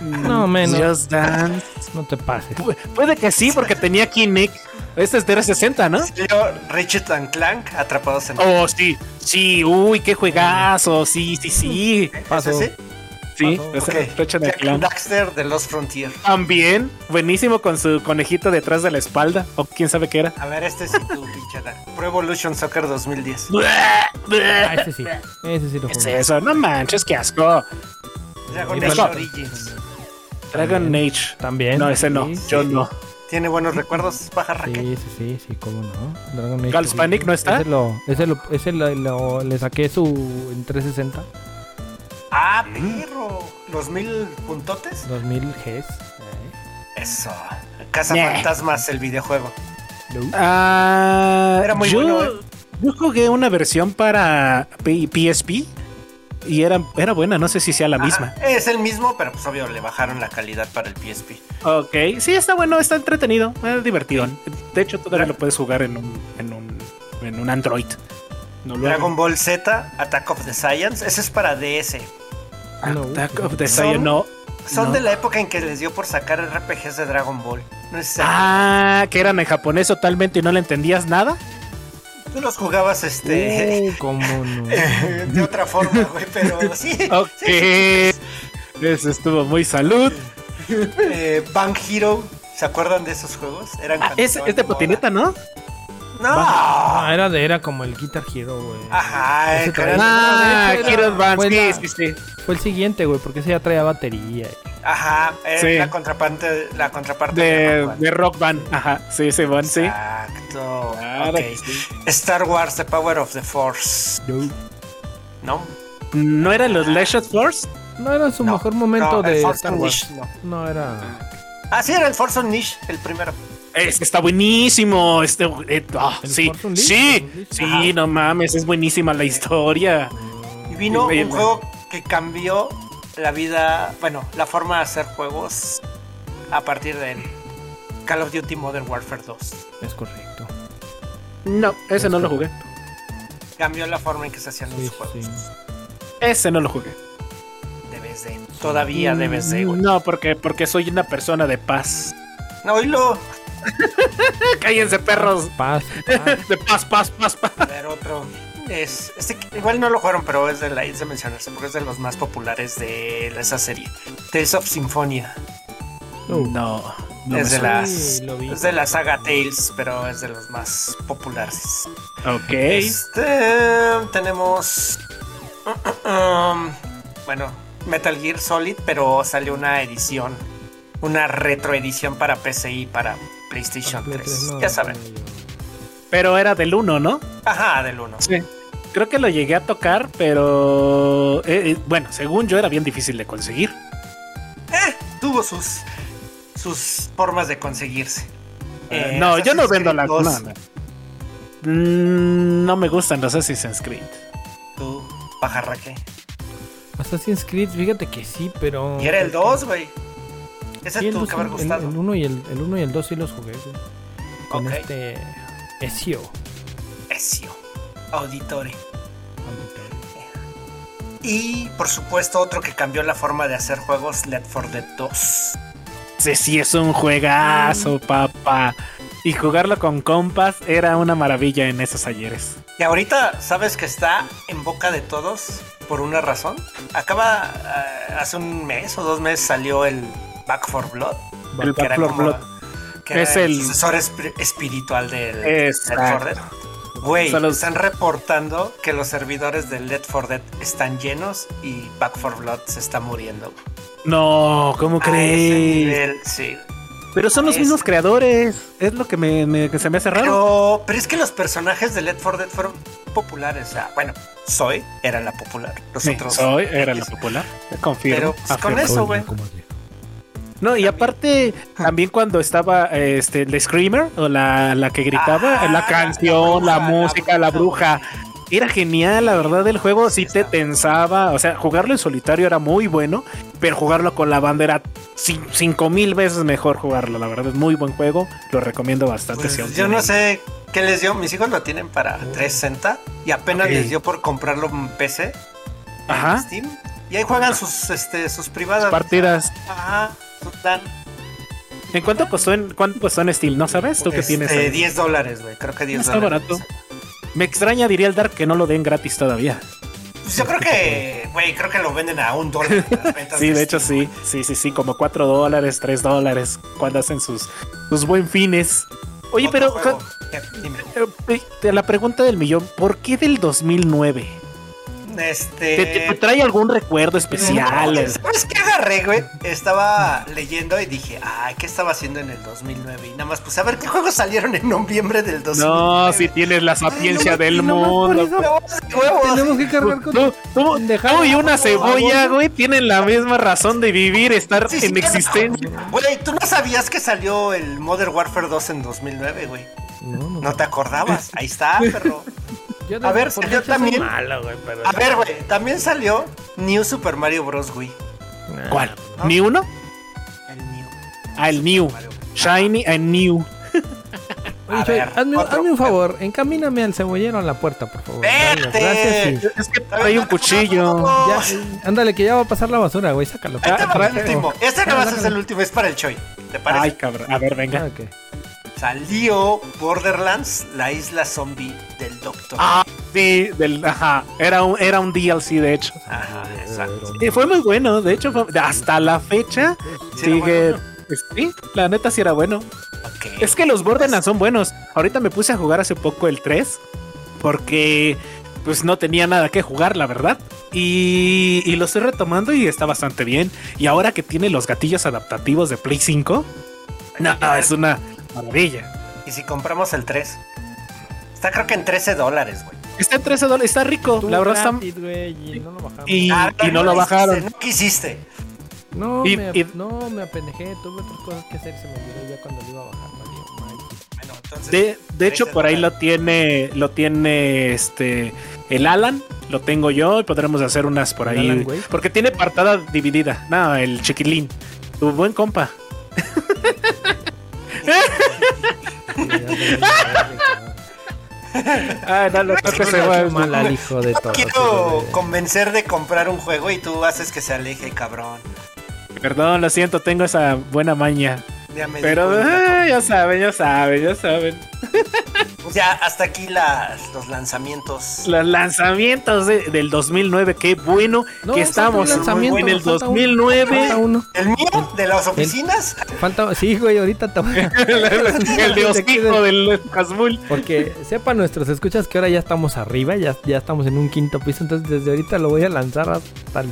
No, menos. Just Dance. No te pases. Pu- Puede que sí, porque tenía Kinect. Este es de 360, ¿no? Yo, Richard and Clank, atrapados en. Oh, sí. Sí, uy, qué juegazo. Sí, sí, sí. ¿Ese sí? Sí, Paso. ese Ok. Ratchet and Jack Clank. Daxter de Lost Frontier. También, buenísimo con su conejito detrás de la espalda. O quién sabe qué era. A ver, este sí tú, pinche Dark. Pro Evolution Soccer 2010. Ah, ese sí. Ese sí lo ¿Qué es jugué. eso? No manches, qué asco. Dragon Age Origins. Dragon Age. También. No, ese no. Sí, Yo sí. no. Tiene buenos recuerdos, pajarraque. Sí, sí, sí, sí, cómo no. Dragon Age. Panic no está. Ese, lo, ese, lo, ese lo- lo- le saqué su en 360, Ah, perro. Los mil puntotes. 2000 Gs. Eh, Eso. Casa Nah. Fantasmas, el videojuego. no. Ah, Era muy yo, bueno, ¿eh? yo jugué una versión para P- PSP y era, era buena, no sé si sea la misma. Ajá, Es el mismo, pero pues obvio le bajaron la calidad para el PSP. Ok, sí, está bueno, está entretenido, es divertido. De hecho, todavía lo puedes jugar en un, en un, en un Android. No Dragon Ball Z, Attack of the Science. Ese es para DS. Attack of the Saiyan, no. Son No. de la época en que les dio por sacar RPGs de Dragon Ball. No se Ah, que eran en japonés totalmente y no le entendías nada. Tú los jugabas este Uh, cómo no. de otra forma, güey, pero sí. Ok. sí, Eso estuvo muy salud. Eh, Bang Hero, ¿se acuerdan de esos juegos? Eran Ah, es, estaban es de patineta, ¿no? No. Ah, era, de, era como el Guitar Hero, güey. Ajá, Ese eh, traía- Ah, era- Heroes Band, fue sí, sí, sí. Fue el siguiente, güey, porque ese ya traía batería. ajá, eh, Sí. la contraparte, la contraparte De, Rock Band. de Rock Band. Ajá, sí, ese Band, sí. Exacto. Claro sí. Star Wars, The Power of the Force. No, ¿No? ¿No eran los Leisure Force? no era su No, mejor momento no, de Star Wars. No. No era. Ah, sí, era el Force Unleashed, el primero. Este está buenísimo. Este, eh, ah, ¿El sí, sí, sí, no mames, es buenísima la historia. Y vino un juego que cambió la vida, bueno, la forma de hacer juegos a partir de Call of Duty Modern Warfare 2. Es correcto. No, ese no lo jugué. Cambió la forma en que se hacían Sí, los juegos. sí. Ese no lo jugué. Debes de. Todavía debes de, güey. No, porque, porque soy una persona de paz. No, oílo. Cállense, perros. Paz, paz. De paz, paz, paz, paz. A ver, otro. Es, este, igual no lo jugaron, pero es de la es de mencionarse porque es de los más populares de esa serie. Tales of Symphonia. No. No, no es, de las, vi. es de la saga Tales, pero es de los más populares. Ok. Este, tenemos. um, bueno, Metal Gear Solid, pero salió una edición. Una retroedición para PC y para PlayStation 3. No, ya saben. Pero era del 1, ¿no? Ajá, del 1. Sí. creo que lo llegué a tocar, pero eh, eh, bueno, según yo era bien difícil de conseguir. Eh, tuvo sus sus formas de conseguirse. Eh, no, yo no vendo las. No, no. Mm, no me gustan los Assassin's Creed. ¿Tú, pajarraque? Assassin's Creed, fíjate que sí, pero. Y era el 2, güey. Ese Sí, el tuvo dos, que haber gustado. El 1 y el, el uno y el 2 sí los jugué. Con Ok. este. Ezio. Ezio. Auditore. Y por supuesto, otro que cambió la forma de hacer juegos, Left 4 Dead 2. Ese sí es un juegazo, papá. Y jugarlo con compas era una maravilla en esos ayeres. Y ahorita, ¿sabes que está en boca de todos por una razón? Acaba, eh, hace un mes o dos meses salió el Back 4 Blood. El que Back era 4 como- Blood. que era Es el el- sucesor esp- espiritual del Left 4 Exacto. Dead. Güey, Solo- están reportando que los servidores del Left 4 Dead están llenos y Back 4 Blood se está muriendo. No, ¿cómo crees? sí. Pero son los mismos creadores. Es lo que, me, me- que se me hace raro. Pero, pero es que los personajes de Left 4 Dead fueron populares. O sea, bueno, Soy era la popular. Los Sí, otros. soy, era la popular. Confirmo. Pero pues, con eso, güey. No, y aparte, también cuando estaba este, el Screamer, o la, la que gritaba, Ah, la la canción, la, bruja, la música, la bruja. Era genial, la verdad, el juego sí te tensaba. O sea, jugarlo en solitario era muy bueno, pero jugarlo con la banda era cin- cinco mil veces mejor jugarlo. La verdad, es muy buen juego. Lo recomiendo bastante. Pues, si yo no sé qué les dio. Mis hijos lo tienen para 360 y apenas les dio por comprarlo en PC. en Ajá. Steam. Y ahí juegan sus, este, sus privadas. Partidas. Ajá. Dan, ¿En cuánto costó en, cuánto costó en Steam? ¿No sabes? ¿Tú qué este, tienes? ahí? 10 dólares, güey. Creo que 10 Está dólares. barato. Me extraña, diría el Dark, que no lo den gratis todavía. Pues yo creo que, güey, creo que lo venden a un dólar. Sí, de hecho Steam, sí, sí, sí, sí, como 4 dólares, 3 dólares, cuando hacen sus, sus buen fines. Oye, Otro pero dime. eh, eh, la pregunta del millón, ¿por qué del 2009? Este. ¿Te, te trae algún recuerdo especial? No, ¿Sabes qué agarré, güey? Estaba leyendo y dije, ay, ¿qué estaba haciendo en el 2009? Y nada más, pues a ver qué juegos salieron en noviembre del 2009. No, si tienes la sapiencia no, del por mundo. Tenemos que cargar con Tú, tú- y una cebolla, güey, tienen la misma razón de vivir, estar Sí, sí, en existencia. Güey, ¿tú no sabías que salió el Modern Warfare 2 en 2009, güey? No, no, No te acordabas. Ahí está, perro. Yo A ver, salió también- malo, güey, pero- A ver, güey, también salió New Super Mario Bros. Wii. Nah. ¿Cuál? ¿No? ¿Ni uno? El New. Ah, el New. Shiny and New. Oye, A Choy, ver, hazme, otro. hazme un favor, encamíname al cebollero a la puerta, por favor. Vete. Gracias, sí. Es que trae un cuchillo. Ya, eh, ándale, que ya va a pasar la basura, güey, sácalo. Ahí te va el último. Este no va a ser el último, es para el Choi. ¿Te parece? Ay, cabrón. A ver, venga. Ah, ok. Salió Borderlands, la isla zombie del Doctor. Ah, sí, del, ajá. Era un, era un DLC, de hecho. Ajá, exacto. Y fue muy bueno, de hecho, fue- hasta la fecha Sí, sigue. bueno. pues, sí, la neta sí era bueno. Ok. Es que los Borderlands son buenos. Ahorita me puse a jugar hace poco el 3 porque pues no tenía nada que jugar, la verdad. Y, y lo estoy retomando y está bastante bien. Y ahora que tiene los gatillos adaptativos de Play 5, no, es una maravilla. ¿Y si compramos el 3? Está creo que en 13 dólares, güey. Está en 13 dólares, está rico. La verdad está... y no lo bajamos. Y, Ah, y no lo quisiste, bajaron. No quisiste. No, y- me, y- no, me apendejé, tuve otras cosas que hacer, se me olvidó ya cuando lo iba a bajar. Bueno, entonces. De, de hecho, 13 por ahí lo tiene, lo tiene este el Alan, lo tengo yo y podremos hacer unas por ¿El ahí. Alan, porque tiene partada dividida. No, el chiquilín. Tu buen compa. Ah, no, no, creo que se va. mal al hijo de No todos. quiero convencer de comprar un juego y tú haces que se aleje, cabrón. Perdón, lo siento, tengo esa buena maña. Ya me di Pero ah, ya saben, ya saben, ya saben. Pues ya hasta aquí las, los lanzamientos. Los lanzamientos de- del 2009, qué bueno No, que estamos en el falta uno, 2009. Falta uno. ¿El mío? ¿De las oficinas? Falta, sí, güey, ahorita te voy a... el de hocico del Hasmul. Porque sepan nuestros escuchas que ahora ya estamos arriba, ya, ya estamos en un quinto piso, entonces desde ahorita lo voy a lanzar hasta el...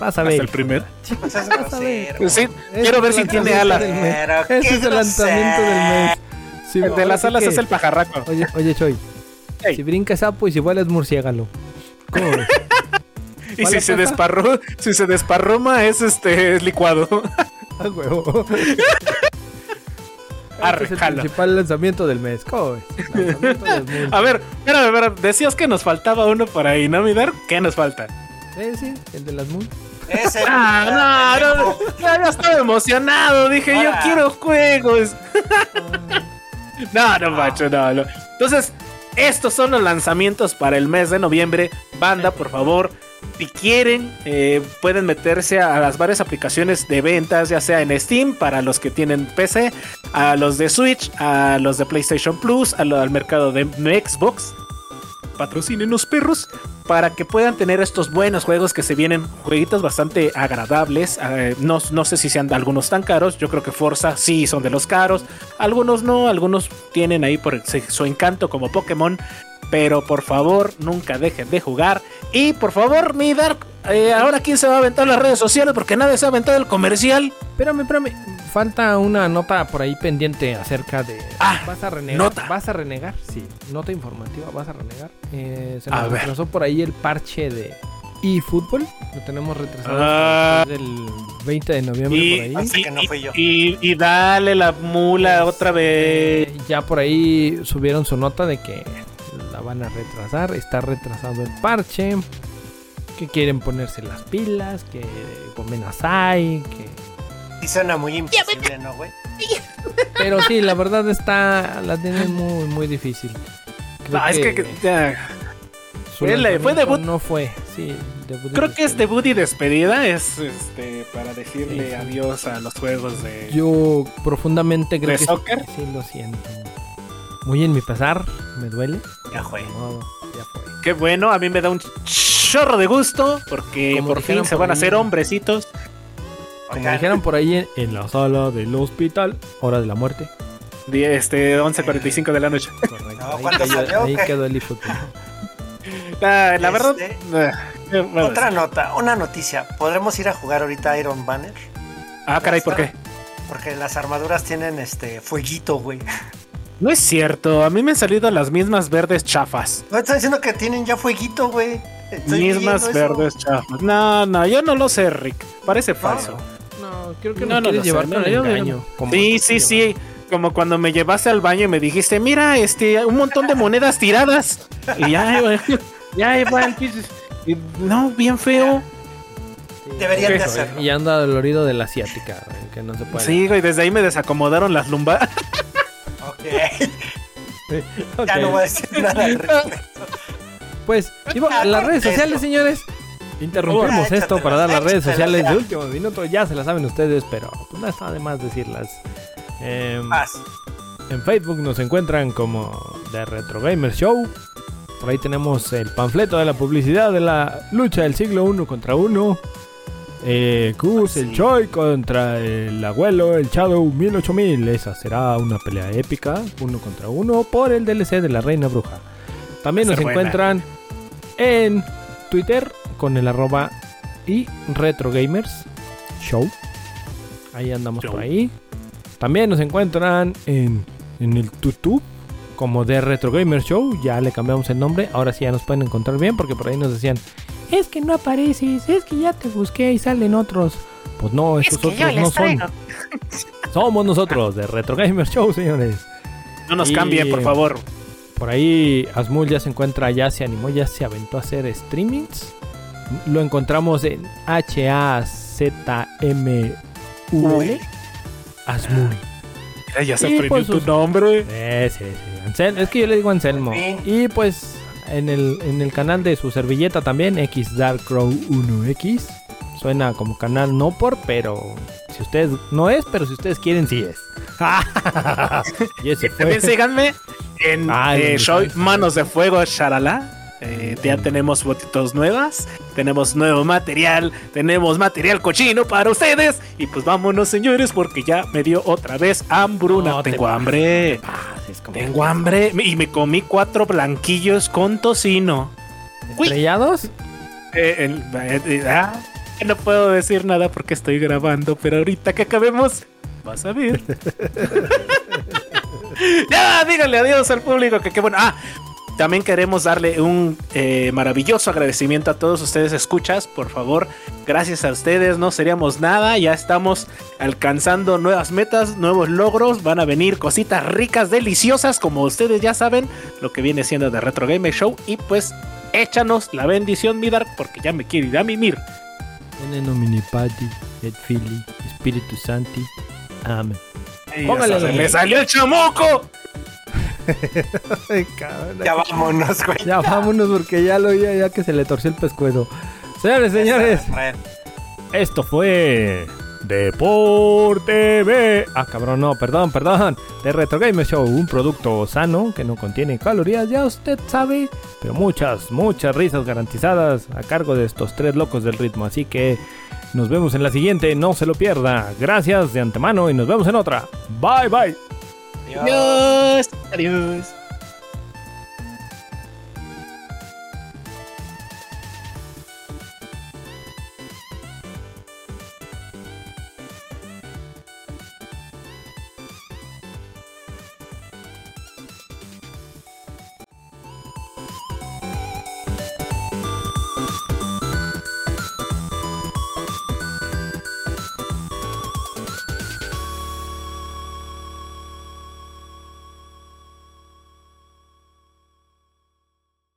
Vas a ver. Hasta el primer. Vas a ver. Sí, Ese quiero ver si tiene alas. Ese es el lanzamiento del mes. Sí, El de las alas que- es el pajarraco. Oye, oye, Choy. Si brinca sapo y si vuela es murciélago. ¿Cómo ves? Y ¿Cuál si se esa? desparró, si se desparroma es este es licuado. Ah, huevo. Arre, Este es el jalo. principal lanzamiento del mes. ¿Cómo ves? Lanzamiento del mes. A ver, espérame, espérame, decías que nos faltaba uno por ahí, ¿no, Midar? ¿Qué nos falta? Sí, sí, el de las Moon. Ese. Ah, no, no, ya, ya estaba emocionado, dije yo Ahora. quiero juegos. No, no, macho, no, no. Entonces, estos son los lanzamientos para el mes de noviembre. Banda, por favor, si quieren, eh, pueden meterse a las varias aplicaciones de ventas, ya sea en Steam, para los que tienen PC, a los de Switch, a los de PlayStation Plus, a lo- al mercado de Xbox. Patrocinen los perros para que puedan tener estos buenos juegos que se vienen, jueguitos bastante agradables. eh, no, no sé si sean algunos tan caros, yo creo que Forza sí son de los caros, algunos no, algunos tienen ahí por su encanto como Pokémon. Pero por favor, nunca dejen de jugar. Y por favor, mi Dark, eh, ahora quién se va a aventar las redes sociales porque nadie se ha aventado el comercial. Espérame, espérame. Falta una nota por ahí pendiente acerca de. Ah, ¿Vas a renegar? nota. ¿Vas a renegar? Sí. Nota informativa, ¿vas a renegar? Eh, se A nos ver. retrasó por ahí el parche de eFootball. Lo tenemos retrasado Ah. después del 20 de noviembre Y, por ahí. Así que no fui yo. y- y dale la mula otra vez. Eh, ya por ahí subieron su nota de que la van a retrasar. Está retrasado el parche. Que quieren ponerse las pilas. Que comen asai. Que... Sí suena muy imposible, ¿no, güey? Pero sí, la verdad está. La tienen muy, muy difícil. Creo No, es que, que- ya. su Fue fue debut. No fue, sí. debut Creo que es debut y despedida es este para decirle Sí, sí. adiós a los juegos de, Yo profundamente creo de que soccer. sí lo siento. Muy en mi pesar, me duele. Ya fue. Ya fue. Qué bueno, a mí me da un chorro de gusto porque Como por fin se por van a hacer hombrecitos. Como Oigan, dijeron por ahí en, en la sala del hospital, hora de la muerte. Este 11.45 de la noche. Correcto. No, ahí quedó el eFootball. Ah, la verdad. Este, ah, eh, bueno, Otra nota, una noticia. ¿Podremos ir a jugar ahorita Iron Banner? Ah, caray, ¿por qué? Porque las armaduras tienen este fueguito, güey. No es cierto, a mí me han salido las mismas verdes chafas. No estoy diciendo que tienen ya fueguito, güey. Mismas verdes chafas. No, no, yo no lo sé, Rick. Parece falso. No, creo que No, no, no quieres lo llevar no, engaño. Sí, sí, sí. Como cuando me llevaste al baño y me dijiste, mira, este, un montón de monedas tiradas. Y ya, güey, ya iba el piso. Y No, bien feo. Deberían de hacerlo. Y anda dolorido de la asiática, que no se puede. Sí, güey, desde ahí me desacomodaron las lumbares. Ya no voy a decir nada al respecto. Pues, Ivo, Ah, las redes esto. sociales, señores. Interrumpimos Ah, esto para dar las redes sociales de último minuto. Ya se las saben ustedes, pero no está de más decirlas. Em, Más. en Facebook nos encuentran como The Retro Gamer Show. Por ahí tenemos el panfleto de la publicidad de la lucha del siglo uno contra uno. Eh, Kuz, el. Choi contra el abuelo, el Shadow 18000. Esa será una pelea épica, uno contra uno, por el DLC de la Reina Bruja. También nos buena. encuentran en Twitter con el arroba y Show. Ahí andamos Show. por ahí. También nos encuentran en, en el YouTube como de Retro Gamer Show. Ya le cambiamos el nombre. Ahora sí ya nos pueden encontrar bien porque por ahí nos decían, es que no apareces, es que ya te busqué y salen otros. Pues no, Es esos yo otros les no son. Somos nosotros de Retro Gamer Show, señores. No nos Y- cambien, por favor. Por ahí Asmul ya se encuentra, ya se animó, ya se aventó a hacer streamings. Lo encontramos en H-A-Z-M-U-L. Asmul. Mira, ya se aprendió pues, tu nombre. Sí, sí, sí. Ansel- es que yo le digo Anselmo. Fin. Y pues en el, en el canal de su servilleta también, X Dark Crow 1X. Suena como canal no por, pero si ustedes no es, pero si ustedes quieren, sí es. y ese También síganme en Ah, en eh, Soy. Manos de Fuego Sharala. Eh, ya tenemos fotitos nuevas, tenemos nuevo material, tenemos material cochino para ustedes. Y pues vámonos, señores, porque ya me dio otra vez hambruna. No te Tengo hambre, Ah, como- tengo hambre. Y me comí cuatro blanquillos con tocino. ¿Estrellados? Eh, el- eh, eh, ah, no puedo decir nada porque estoy grabando, pero ahorita que acabemos, vas a ver. ya, díganle adiós al público, que qué bueno. Ah, también queremos darle un eh, maravilloso agradecimiento a todos ustedes escuchas. Por favor, gracias a ustedes no seríamos nada. Ya estamos alcanzando nuevas metas, nuevos logros. Van a venir cositas ricas, deliciosas, como ustedes ya saben, lo que viene siendo de Retro Gamer Show. Y pues échanos la bendición, Midar, porque ya me quiero ir a mimir. En nomine Patty, et Fili, Espíritu Santi. Amén. Póngale, le salió el chamoco. Ya vámonos, güey. Ya vámonos porque ya lo ya, ya que se le torció el pescuezo. Señores, señores. Esto fue Deporte B. Ah, cabrón, no, perdón, perdón. De Retro Gamer Show, un producto sano que no contiene calorías, ya usted sabe. Pero muchas, muchas risas garantizadas a cargo de estos tres locos del ritmo. Así que nos vemos en la siguiente, no se lo pierda. Gracias de antemano y nos vemos en otra. Bye, bye. Adiós. Adiós.